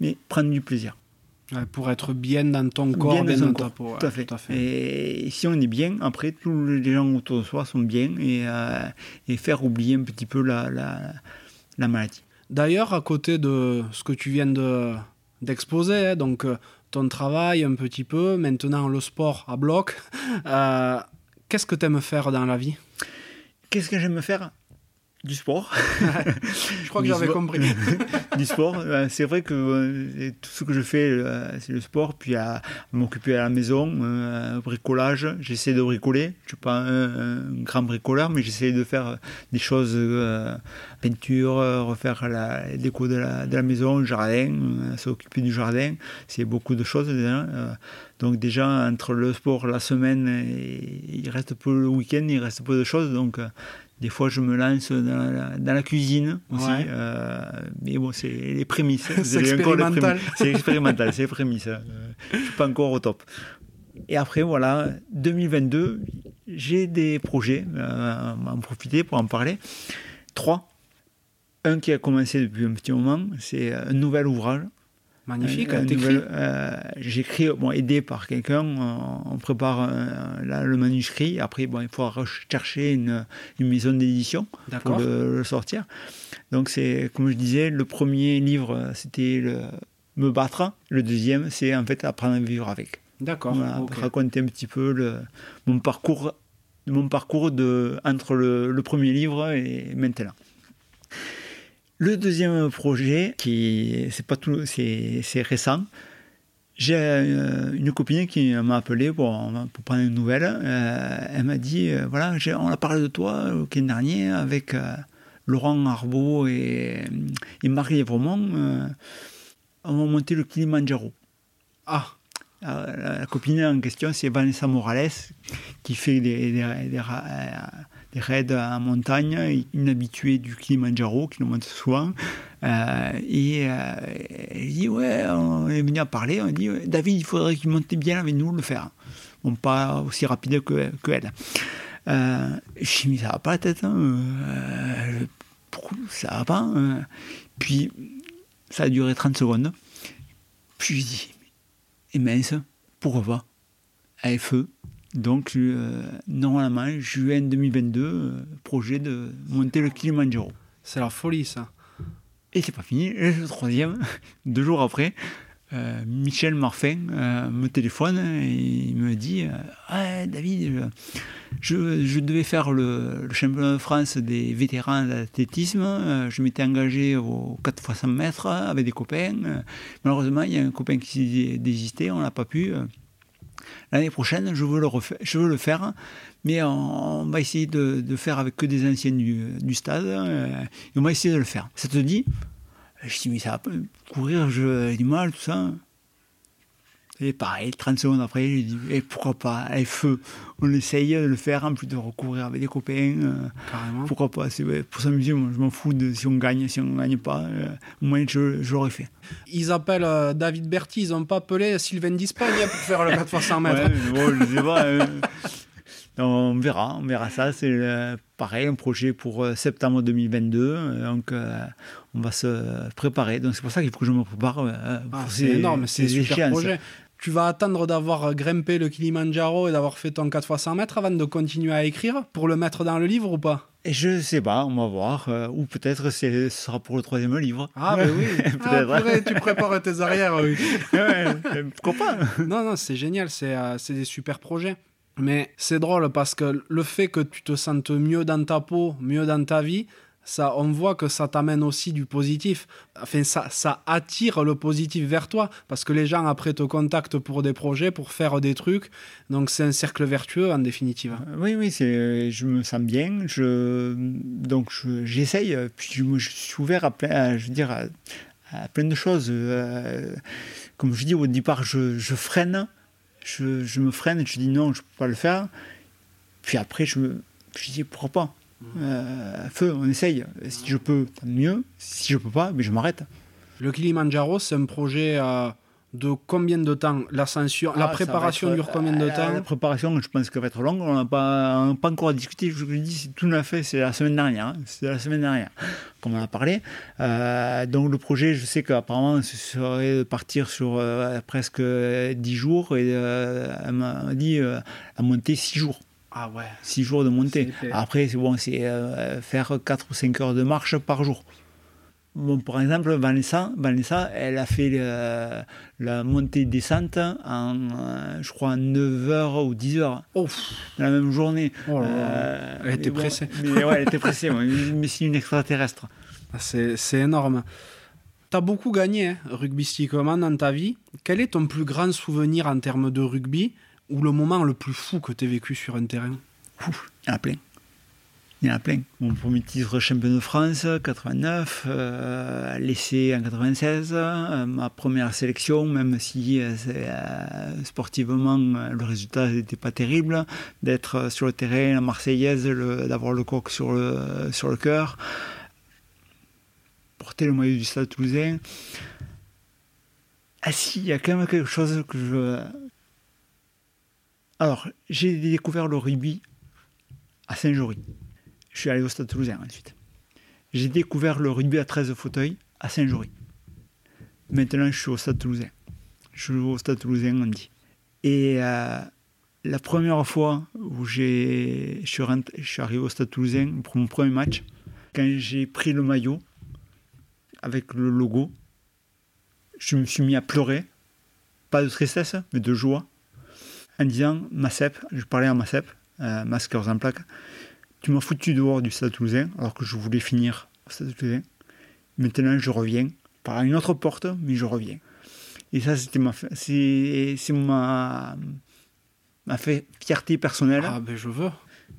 mais prendre du plaisir pour être bien dans ton corps, bien, dans, ta peau. Tout, à fait. Et si on est bien, après, tous les gens autour de soi sont bien et, euh, et faire oublier un petit peu la, la, la maladie. D'ailleurs, à côté de ce que tu viens de, d'exposer, hein, donc euh, ton travail un petit peu, maintenant le sport à bloc, euh, qu'est-ce que tu aimes faire dans la vie? Qu'est-ce que j'aime faire? Du sport. je crois que j'avais compris. du sport. Euh, c'est vrai que euh, tout ce que je fais, euh, c'est le sport. Puis à, m'occuper à la maison, bricolage. J'essaie de bricoler. Je ne suis pas un, grand bricoleur, mais j'essaie de faire des choses, peinture, refaire la déco de la, de la maison, jardin, s'occuper du jardin. C'est beaucoup de choses déjà. donc déjà, entre le sport, la semaine, il reste peu le week-end, il reste peu de choses. Donc des fois, je me lance dans la, cuisine aussi. Euh, mais bon, c'est les prémices. c'est expérimental. C'est expérimental, c'est les prémices. Euh, je ne suis pas encore au top. Et après, voilà, 2022, j'ai des projets, euh, en profiter pour en parler. Trois. Un qui a commencé depuis un petit moment, c'est un nouvel ouvrage Magnifique, euh, J'écris, bon, aidé par quelqu'un, on, prépare euh, le manuscrit. Après, bon, il faut rechercher une, une maison d'édition pour le, sortir. Donc, c'est, comme je disais, le premier livre, c'était le, Me battre. Le deuxième, c'est en fait apprendre à vivre avec. D'accord. Raconter un petit peu le, mon parcours, mon parcours de, entre le, le premier livre et maintenant. Le deuxième projet, qui c'est pas tout, c'est, récent. J'ai euh, une copine qui m'a appelé pour, pour prendre une nouvelle. Euh, elle m'a dit euh, voilà, on a parlé de toi le week-end dernier avec Laurent Arbeau et, et Marie Lévremont. on va monter le Kilimanjaro. Ah la, copine en question, c'est Vanessa Morales, qui fait des, des des raids en montagne, inhabitué du Kilimanjaro, qui nous monte souvent. Et euh, il dit Ouais, on est venu à parler. On dit David, il faudrait qu'il monte bien avec nous le faire. Bon, pas aussi rapide que, que elle. Euh, je dit Mais ça va pas la tête. Hein. Euh, ça va pas. Hein. Puis, ça a duré 30 secondes. Puis je dis mince, pourquoi pas? Avec feu. Donc, euh, normalement, juin 2022, euh, projet de monter le Kilimanjaro. C'est la folie, ça. Et c'est pas fini. le troisième, deux jours après, euh, Michel Marfin me téléphone et il me dit ah, David, je, je, devais faire le, championnat de France des vétérans d'athlétisme. je m'étais engagé aux 4 x 100 mètres avec des copains. malheureusement, il y a un copain qui s'est désisté, on n'a pas pu. L'année prochaine, je veux le, je faire, mais on, va essayer de, de, faire avec que des anciens du, stade, euh, et on va essayer de le faire. Ça te dit? Je dis, mais ça va courir, j'ai du mal, tout ça. Et pareil, 30 secondes après, j'ai dit, et eh, pourquoi pas, et feu, on essaye de le faire, en plus de recourir avec des copains. Euh, Carrément. Pourquoi pas, pour s'amuser, moi, je m'en fous de si on gagne, si on ne gagne pas, euh, au moins je, l'aurais fait. Ils appellent euh, David Berti, ils n'ont pas appelé Sylvain d'Espagne pour faire le 4 x 100 mètres. Ouais, bon, je sais pas. on verra, on verra ça. C'est pareil, un projet pour septembre 2022. Donc, on va se préparer. Donc, c'est pour ça qu'il faut que je me prépare. Ah, c'est énorme, c'est un super projet tu vas attendre d'avoir grimpé le Kilimanjaro et d'avoir fait ton 4 x 100 mètres avant de continuer à écrire pour le mettre dans le livre ou pas? Et je sais pas, on va voir. Euh, ou peut-être ce sera pour le troisième livre. Ah, ben oui. ah, tu prépares tes arrières, oui. pourquoi pas? Non, non, c'est génial. Euh, c'est des super projets. Mais c'est drôle parce que le fait que tu te sentes mieux dans ta peau, mieux dans ta vie, ça, on voit que ça t'amène aussi du positif. Enfin, ça, ça attire le positif vers toi parce que les gens après te contactent pour des projets, pour faire des trucs. Donc c'est un cercle vertueux en définitive. Euh, oui, oui, c'est, je me sens bien. Je, donc j'essaye. puis je, suis ouvert à plein, je veux dire, à, plein de choses. Euh, comme je dis au départ, je, freine. Je, je, me freine. Je dis non, je ne peux pas le faire. Puis après, je me, je dis pourquoi pas euh, feu, on essaye. Si je peux, mieux. Si je peux pas, mais je m'arrête. Le Kilimanjaro, c'est un projet euh, de combien de temps? L'ascension, la ah, préparation dure combien de euh, temps? La préparation, je pense qu'elle va être longue. On n'a pas, pas encore discuté. Je vous dis, c'est tout neuf fait. C'est la semaine dernière. Hein. C'est la semaine dernière, comme on a parlé. donc le projet, je sais qu'apparemment, ce serait de partir sur presque 10 jours et elle m'a dit à monter 6 jours. Ah ouais. 6 jours de montée. Après, c'est bon, c'est euh, faire 4 ou 5 heures de marche par jour. Bon, par exemple, Vanessa, Vanessa elle a fait euh, la montée-descente en, euh, je crois, 9h ou 10h. La même journée. Oh elle était pressée. mais, ouais, elle était pressée, mais c'est une extraterrestre. Ah, c'est énorme. Tu as beaucoup gagné, hein, rugbystiquement, dans ta vie. Quel est ton plus grand souvenir en termes de rugby? Ou le moment le plus fou que tu as vécu sur un terrain Il y en a plein. Il y en a plein. Mon premier titre champion de France, 89, euh, l'essai en 96, euh, ma première sélection, même si euh, sportivement le résultat n'était pas terrible, d'être sur le terrain, la Marseillaise, d'avoir le coq sur le, sur le cœur porter le maillot du Stade Toulousain. Ah si, il y a quand même quelque chose que je... Alors, j'ai découvert le rugby à Saint-Jory. Je suis allé au Stade Toulousain ensuite. J'ai découvert le rugby à 13 fauteuils à Saint-Jory. Maintenant, je suis au Stade Toulousain. Je suis au Stade Toulousain, on dit. Et euh, la première fois où je suis, je suis arrivé au Stade Toulousain pour mon premier match, quand j'ai pris le maillot, avec le logo, je me suis mis à pleurer, pas de tristesse, mais de joie, en disant Macep, je parlais à Macep, euh, Maskers en plaque, tu m'as foutu dehors du Stade Toulousain alors que je voulais finir au Stade Toulousain. Maintenant, je reviens par une autre porte, mais je reviens. Et ça, c'était ma, c'est, ma, ma fierté personnelle. Ah ben je veux.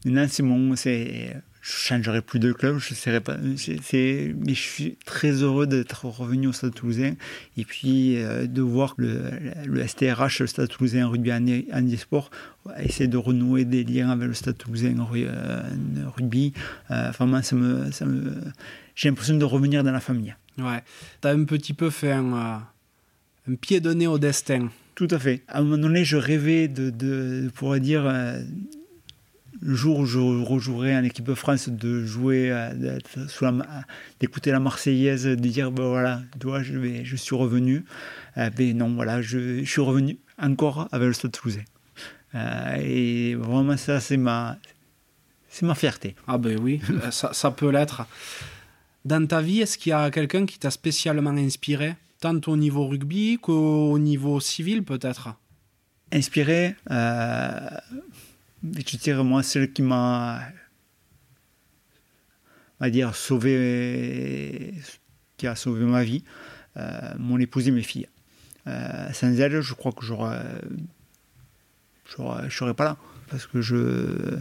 Maintenant, c'est mon, c'est je changerai plus de club, je serai pas. C'est, mais je suis très heureux d'être revenu au Stade Toulousain et puis euh, de voir le, le STRH, le Stade Toulousain Rugby Handisport, essayer de renouer des liens avec le Stade Toulousain euh, Rugby. Euh, moi, ça me, ça me, j'ai l'impression de revenir dans la famille. Ouais, tu as un petit peu fait un, un, pied de nez au destin. Tout à fait. À un moment donné, je rêvais de, de, de pouvoir dire le jour où je rejouerai en équipe de France, de jouer, d'écouter la Marseillaise, de dire ben voilà, toi, je, vais, je suis revenu. Euh, ben non, voilà, je, suis revenu encore avec le Stade Toulousain. Euh, et vraiment, ça, c'est ma, c'est ma fierté. Ah ben oui, ça, ça peut l'être. Dans ta vie, est-ce qu'il y a quelqu'un qui t'a spécialement inspiré, tant au niveau rugby qu'au niveau civil peut-être? Inspiré euh, je dirais, moi, celle qui m'a, dire, sauvé, qui a sauvé ma vie, euh, mon épouse et mes filles. Euh, sans elle, je crois que j'aurais, je serais pas là. Parce que je,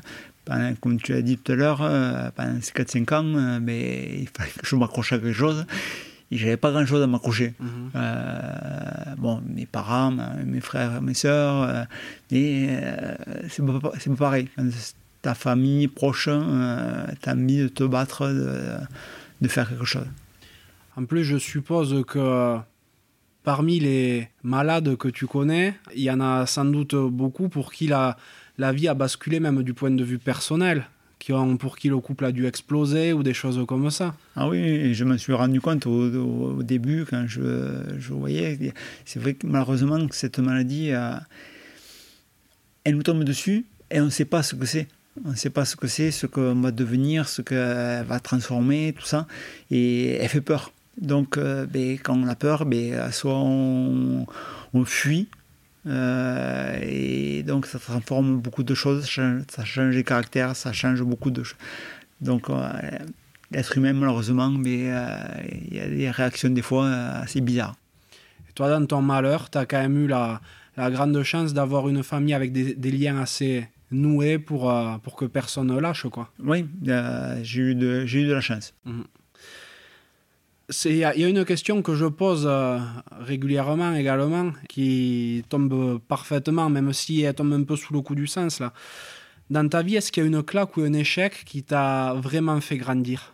comme tu as dit tout à l'heure, euh, pendant ces 4-5 ans, mais il fallait que je m'accroche à quelque chose j'avais pas grand chose à m'accrocher. Mhm. Euh, bon, mes parents, mes frères, mes soeurs, euh, mais euh, c'est pas, pas, pareil. Ta famille proche, t'as mis de te battre, de, faire quelque chose. En plus, je suppose que parmi les malades que tu connais, il y en a sans doute beaucoup pour qui la, la vie a basculé même du point de vue personnel qui ont, pour qui le couple a dû exploser ou des choses comme ça. Ah oui, je me suis rendu compte au, début quand je, je voyais. C'est vrai que malheureusement, cette maladie, elle nous tombe dessus et on ne sait pas ce que c'est. On ne sait pas ce que c'est, ce qu'on va devenir, ce qu'elle va transformer, tout ça. Et elle fait peur. Donc, euh, ben, quand on a peur, ben, soit on, on fuit, euh, et donc ça transforme beaucoup de choses, ça change les caractères, ça change beaucoup de choses. Donc euh, l'être humain malheureusement, mais euh, il y a des réactions des fois assez bizarres. Et toi dans ton malheur, tu as quand même eu la, la grande chance d'avoir une famille avec des, des, liens assez noués pour, pour que personne ne lâche. Quoi. Oui, j'ai eu, de, eu de la chance. Mmh. Il y, a une question que je pose euh, régulièrement également, qui tombe parfaitement, même si elle tombe un peu sous le coup du sens. Là. Dans ta vie, est-ce qu'il y a une claque ou un échec qui t'a vraiment fait grandir?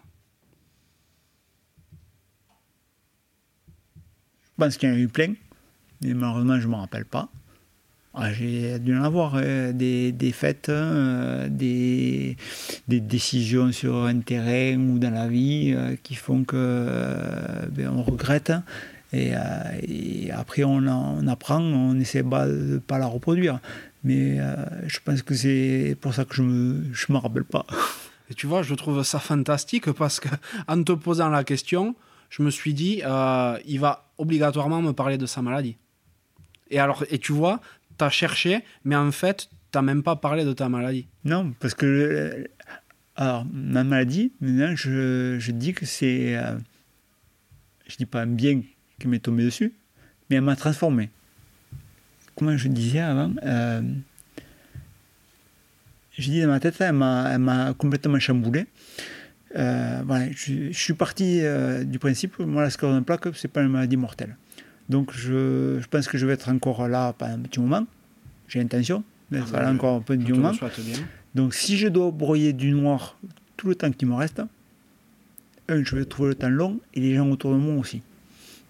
Je pense qu'il y en a eu plein, mais malheureusement, je ne me rappelle pas. J'ai dû en avoir euh, des, des fêtes, euh, des, des, décisions sur un terrain ou dans la vie euh, qui font que ben, on regrette. Et, après, on, on, apprend, on essaie pas de pas la reproduire. Mais je pense que c'est pour ça que je me, je me rappelle pas. Et tu vois, je trouve ça fantastique parce qu'en te posant la question, je me suis dit, il va obligatoirement me parler de sa maladie. Et alors, et tu vois, tu as cherché, mais en fait, tu n'as même pas parlé de ta maladie. Non, parce que euh, alors, ma maladie, maintenant, je, je dis que c'est. Euh, je dis pas bien qui m'est tombé dessus, mais elle m'a transformé. Comment je disais avant euh, J'ai dit dans ma tête, elle m'a complètement chamboulé. Euh, voilà, je, suis parti euh, du principe, moi, la sclérose en plaques, c'est pas une maladie mortelle. Donc, je, je, pense que je vais être encore là pendant un petit moment. J'ai l'intention d'être là encore un petit moment. Donc, si je dois broyer du noir tout le temps qui me reste, un, je vais trouver le temps long et les gens autour de moi aussi.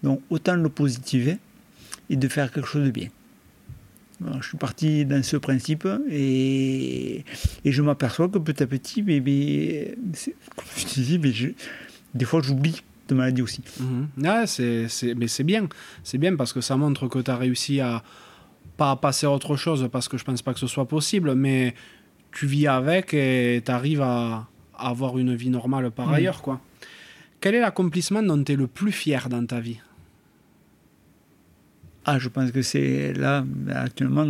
Donc, autant le positiver et de faire quelque chose de bien. je suis parti dans ce principe et, et je m'aperçois que petit à petit, mais, mais, je dis, mais des fois j'oublie de maladie aussi. Mhm. c'est, mais c'est bien. C'est bien parce que ça montre que tu as réussi à pas passer à autre chose parce que je pense pas que ce soit possible, mais tu vis avec et tu arrives à, avoir une vie normale par ailleurs. quoi. Quel est l'accomplissement dont tu es le plus fier dans ta vie? Ah, je pense que c'est là, actuellement,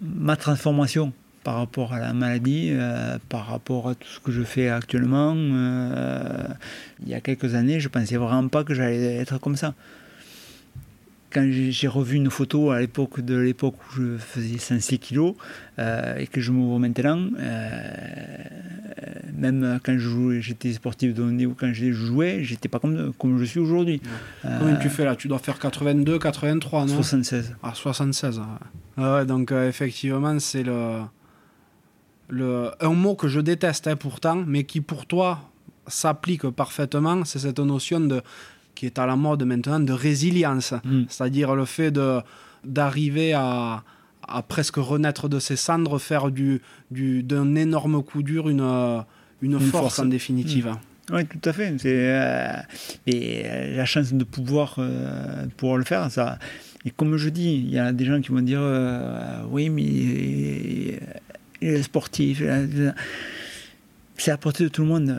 ma transformation par rapport à la maladie, euh, par rapport à tout ce que je fais actuellement. Euh, il y a quelques années, je pensais vraiment pas que j'allais être comme ça quand j'ai revu une photo à l'époque de l'époque où je faisais 106 kilos euh, et que je me vois maintenant, même quand j'étais sportif de haut niveau, quand je jouais, j'étais pas comme, comme je suis aujourd'hui. Combien tu fais là? Tu dois faire 82, 83, non? 76. Ah, 76. Ah ouais, donc euh, effectivement, c'est le, le, un mot que je déteste hein, pourtant, mais qui pour toi s'applique parfaitement, c'est cette notion de qui est à la mode maintenant, de résilience. Mm. C'est-à-dire le fait de, d'arriver à, à, presque renaître de ses cendres, faire du, du, d'un énorme coup dur une, une, force, en définitive. Mm. Oui, tout à fait. C'est, euh, et euh, la chance de pouvoir, euh, pouvoir le faire, ça. Et comme je dis, il y a des gens qui vont dire oui, mais les sportifs, c'est à portée de tout le monde.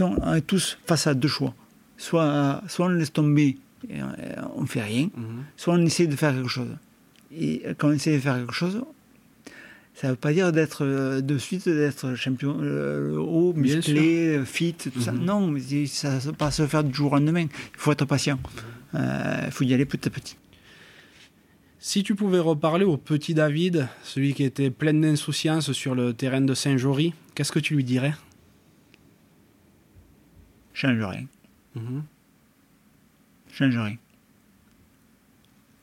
on est tous face à deux choix soit, soit on laisse tomber et on ne fait rien, mhm. soit on essaie de faire quelque chose. Et quand on essaie de faire quelque chose, ça ne veut pas dire d'être euh, de suite d'être champion euh, haut, musclé, fit, tout ça. Mhm. Non, mais ça ne peut pas se faire du jour au lendemain. Il faut être patient. Euh, il faut y aller petit à petit. Si tu pouvais reparler au petit David, celui qui était plein d'insouciance sur le terrain de Saint-Jory, qu'est-ce que tu lui dirais? Change rien. Mmh. Changerai.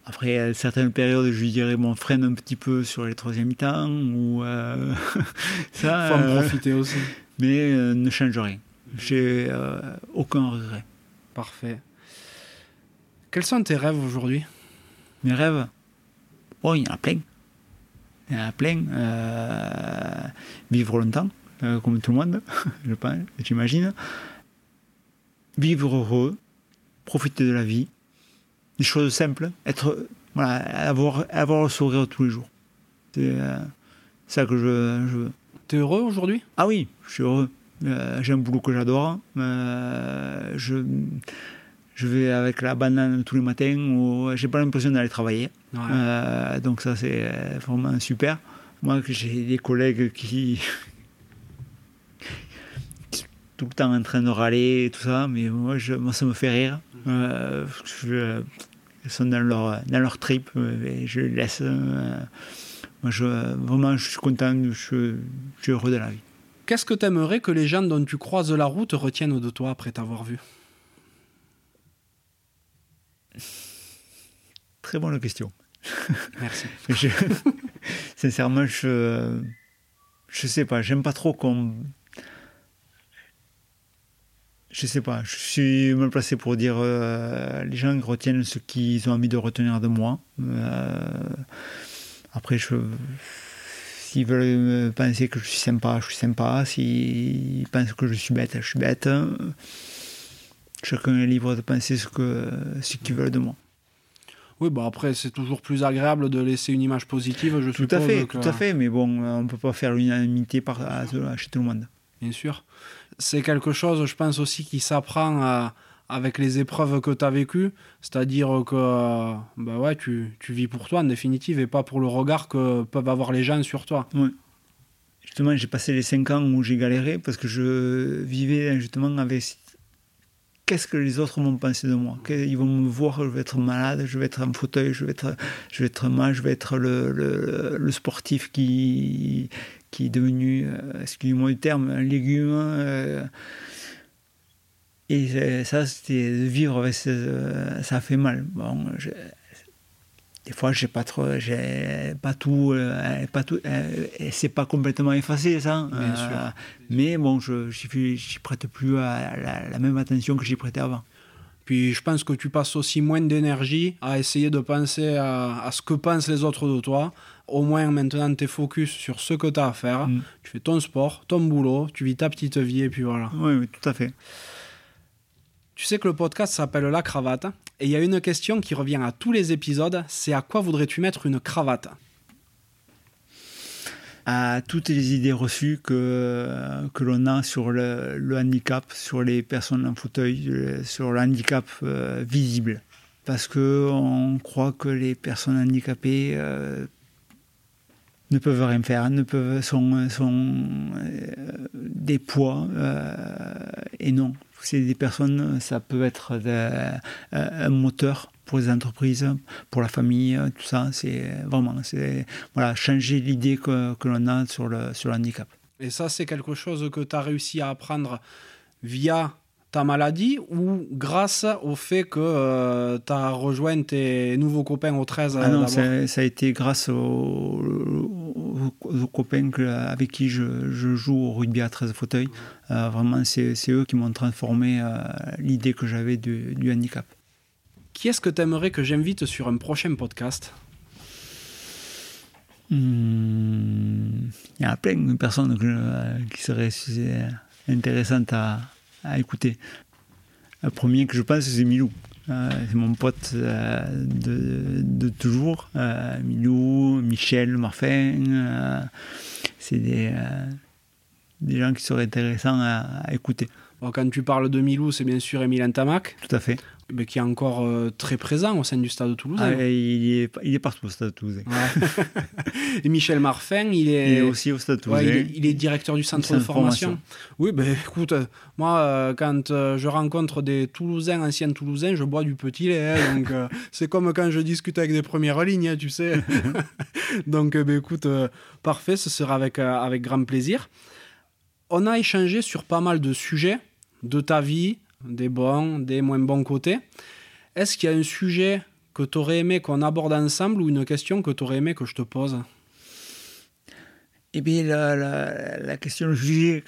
Après, à certaines périodes, je lui dirais, bon, freine un petit peu sur les troisième mi-temps, ou euh, ça. Faut en euh, profiter aussi. Mais euh, ne change rien. J'ai aucun regret. Parfait. Quels sont tes rêves aujourd'hui? Mes rêves? Bon, il y en a plein. Il y en a plein. vivre longtemps, comme tout le monde, je pense, j'imagine vivre heureux, profiter de la vie, des choses simples, être, voilà, avoir, avoir le sourire tous les jours. C'est euh, ça que je, je veux. T'es heureux aujourd'hui? Ah oui, je suis heureux. Euh, j'ai un boulot que j'adore. Euh, je, je vais avec la banane tous les matins. Où j'ai pas l'impression d'aller travailler. donc ça c'est vraiment super. Moi, j'ai des collègues qui, tout le temps en train de râler et tout ça, mais moi, je, moi ça me fait rire. Euh, je, ils sont dans leur, dans leur trip et je les laisse. Euh, moi, je, vraiment, je suis content, je, je suis heureux de la vie. Qu'est-ce que tu aimerais que les gens dont tu croises la route retiennent de toi après t'avoir vu? Très bonne question. Merci. sincèrement, je je sais pas, j'aime pas trop qu'on je sais pas, je suis mal placé pour dire euh, les gens retiennent ce qu'ils ont envie de retenir de moi. Euh, après, s'ils veulent penser que je suis sympa, je suis sympa. S'ils pensent que je suis bête, je suis bête. Chacun est libre de penser ce que ce qu'ils veulent de moi. Oui, bon après c'est toujours plus agréable de laisser une image positive, je tout à fait, tout à fait. Mais bon, on peut pas faire l'unanimité par chez tout le monde. Bien sûr. C'est quelque chose, je pense aussi, qui s'apprend à avec les épreuves que tu as vécues. C'est-à-dire que bah ouais, tu, tu, vis pour toi en définitive et pas pour le regard que peuvent avoir les gens sur toi. Ouais. Justement, j'ai passé les 5 ans où j'ai galéré parce que je vivais justement avec qu'est-ce que les autres vont penser de moi? Ils vont me voir, je vais être malade, je vais être en fauteuil, je vais être, je vais être mal, je vais être le, sportif qui, qui est devenu, euh, excusez-moi du terme, un légume. Euh, et ça, c'était vivre avec ça, fait mal. Des fois, j'ai pas trop, j'ai pas tout, euh, pas tout, euh, c'est pas complètement effacé ça. Euh, mais bon, je j'y prête plus à la, même attention que j'y prêtais avant. Puis je pense que tu passes aussi moins d'énergie à essayer de penser à, ce que pensent les autres de toi. Au moins maintenant, tu es focus sur ce que tu as à faire. Mm. Tu fais ton sport, ton boulot, tu vis ta petite vie et puis voilà. Oui, oui tout à fait. Tu sais que le podcast s'appelle La Cravate, et il y a une question qui revient à tous les épisodes, c'est à quoi voudrais-tu mettre une cravate? À toutes les idées reçues que, que l'on a sur le, handicap, sur les personnes en fauteuil, euh, sur le handicap euh, visible. Parce qu'on croit que les personnes handicapées euh, ne peuvent rien faire, ne peuvent, sont, sont des poids, et non c'est des personnes, ça peut être euh, un moteur pour les entreprises, pour la famille, tout ça. C'est vraiment c'est, voilà, changer l'idée que, que l'on a sur le, sur le handicap. Et ça, c'est quelque chose que tu as réussi à apprendre via ta maladie ou grâce au fait que euh, tu as rejoint tes nouveaux copains au 13 Ah non, ça, a été grâce aux, copains avec qui je, joue au rugby à 13 fauteuils. Euh, vraiment, c'est eux qui m'ont transformé euh, l'idée que j'avais du, handicap. Qui est-ce que tu aimerais que j'invite sur un prochain podcast? Hmm, Il y a plein de personnes qui seraient intéressantes à, à écouter. Le premier que je pense, c'est Milou. Euh, c'est mon pote euh, de, toujours. Euh, Milou, Michel, Marfin. c'est des, des gens qui seraient intéressants à écouter. Quand tu parles de Milou, c'est bien sûr Emilien Tamac. Tout à fait. Mais qui est encore euh, très présent au sein du Stade de Toulouse. Ah, il, est, il est partout au Stade de Toulouse. et Michel Marfin, il est, il est aussi au Stade de Toulouse. il, est, directeur du centre, de formation. Oui, ben écoute, moi, euh, quand euh, je rencontre des Toulousains, anciens Toulousains, je bois du petit lait. Hein, donc, c'est comme quand je discute avec des premières lignes, hein, tu sais. donc, ben, écoute, parfait, ce sera avec, avec grand plaisir. On a échangé sur pas mal de sujets de ta vie, des bons, des moins bons côtés. Est-ce qu'il y a un sujet que tu aurais aimé qu'on aborde ensemble ou une question que tu aurais aimé que je te pose? Eh bien, la, question, le sujet,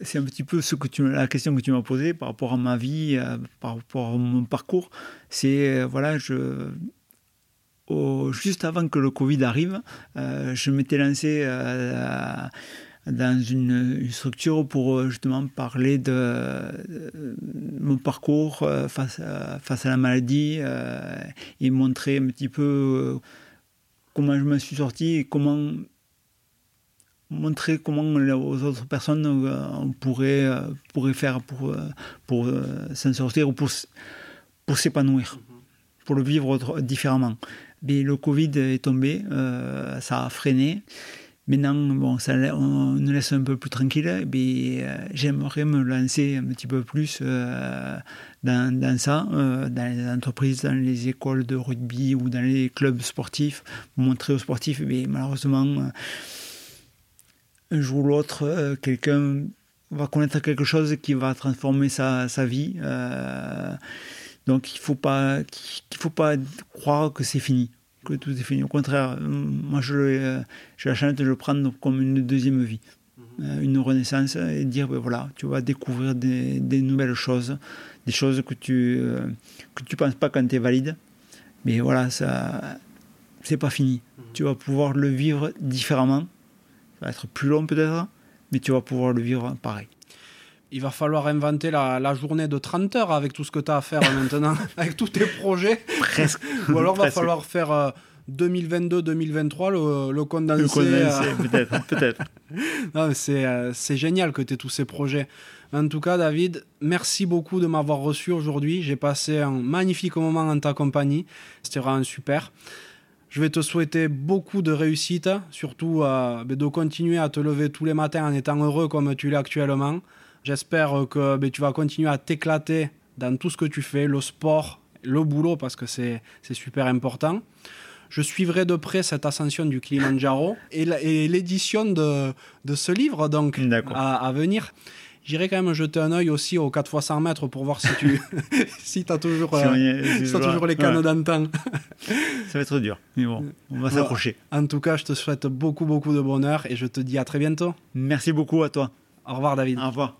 c'est un petit peu ce que tu, la question que tu m'as posée par rapport à ma vie, euh, par rapport à mon parcours. C'est, euh, voilà, juste avant que le Covid arrive, euh, je m'étais lancé à dans une, structure pour euh, justement parler de, mon parcours euh, face à, face à la maladie euh, et montrer un petit peu comment je me suis sorti et comment montrer comment aux autres personnes on pourrait, pourrait faire pour, pour s'en sortir ou pour, pour s'épanouir, pour le vivre différemment. Mais le Covid est tombé, ça a freiné. Maintenant, bon, ça, on nous laisse un peu plus tranquille. Euh, j'aimerais me lancer un petit peu plus euh, dans, ça, euh, dans les entreprises, dans les écoles de rugby ou dans les clubs sportifs, montrer aux sportifs. Mais malheureusement, un jour ou l'autre, quelqu'un va connaître quelque chose qui va transformer sa, vie. donc il ne faut pas croire que c'est fini que tout est fini. Au contraire, moi, je, j'ai la chance de le prendre comme une deuxième vie, mhm. euh, une renaissance, et dire, ben voilà, tu vas découvrir des, nouvelles choses, des choses que tu ne euh, que tu penses pas quand tu es valide. Mais voilà, ça c'est pas fini. Mhm. Tu vas pouvoir le vivre différemment. Ça va être plus long peut-être, mais tu vas pouvoir le vivre pareil il va falloir inventer la, journée de 30 heures avec tout ce que tu as à faire maintenant, avec tous tes projets. Presque. Ou alors il va falloir faire 2022-2023, le, le condensé. Le condensé, euh, peut-être, C'est euh, c'est génial que tu aies tous ces projets. En tout cas, David, merci beaucoup de m'avoir reçu aujourd'hui. J'ai passé un magnifique moment en ta compagnie. C'était vraiment super. Je vais te souhaiter beaucoup de réussite, surtout euh, ben, de continuer à te lever tous les matins en étant heureux comme tu l'es actuellement. J'espère que ben, tu vas continuer à t'éclater dans tout ce que tu fais, le sport, le boulot, parce que c'est super important. Je suivrai de près cette ascension du Kilimanjaro et l'édition de, de ce livre donc à, à venir. J'irai quand même jeter un œil aussi aux 4 fois 100 mètres pour voir si tu si as toujours, Si euh, est- si si toujours les cannes ouais, d'antan. Ça va être dur. Mais bon, on va Voilà. s'approcher. En tout cas, je te souhaite beaucoup, beaucoup de bonheur et je te dis à très bientôt. Merci beaucoup à toi. Au revoir, David. Au revoir.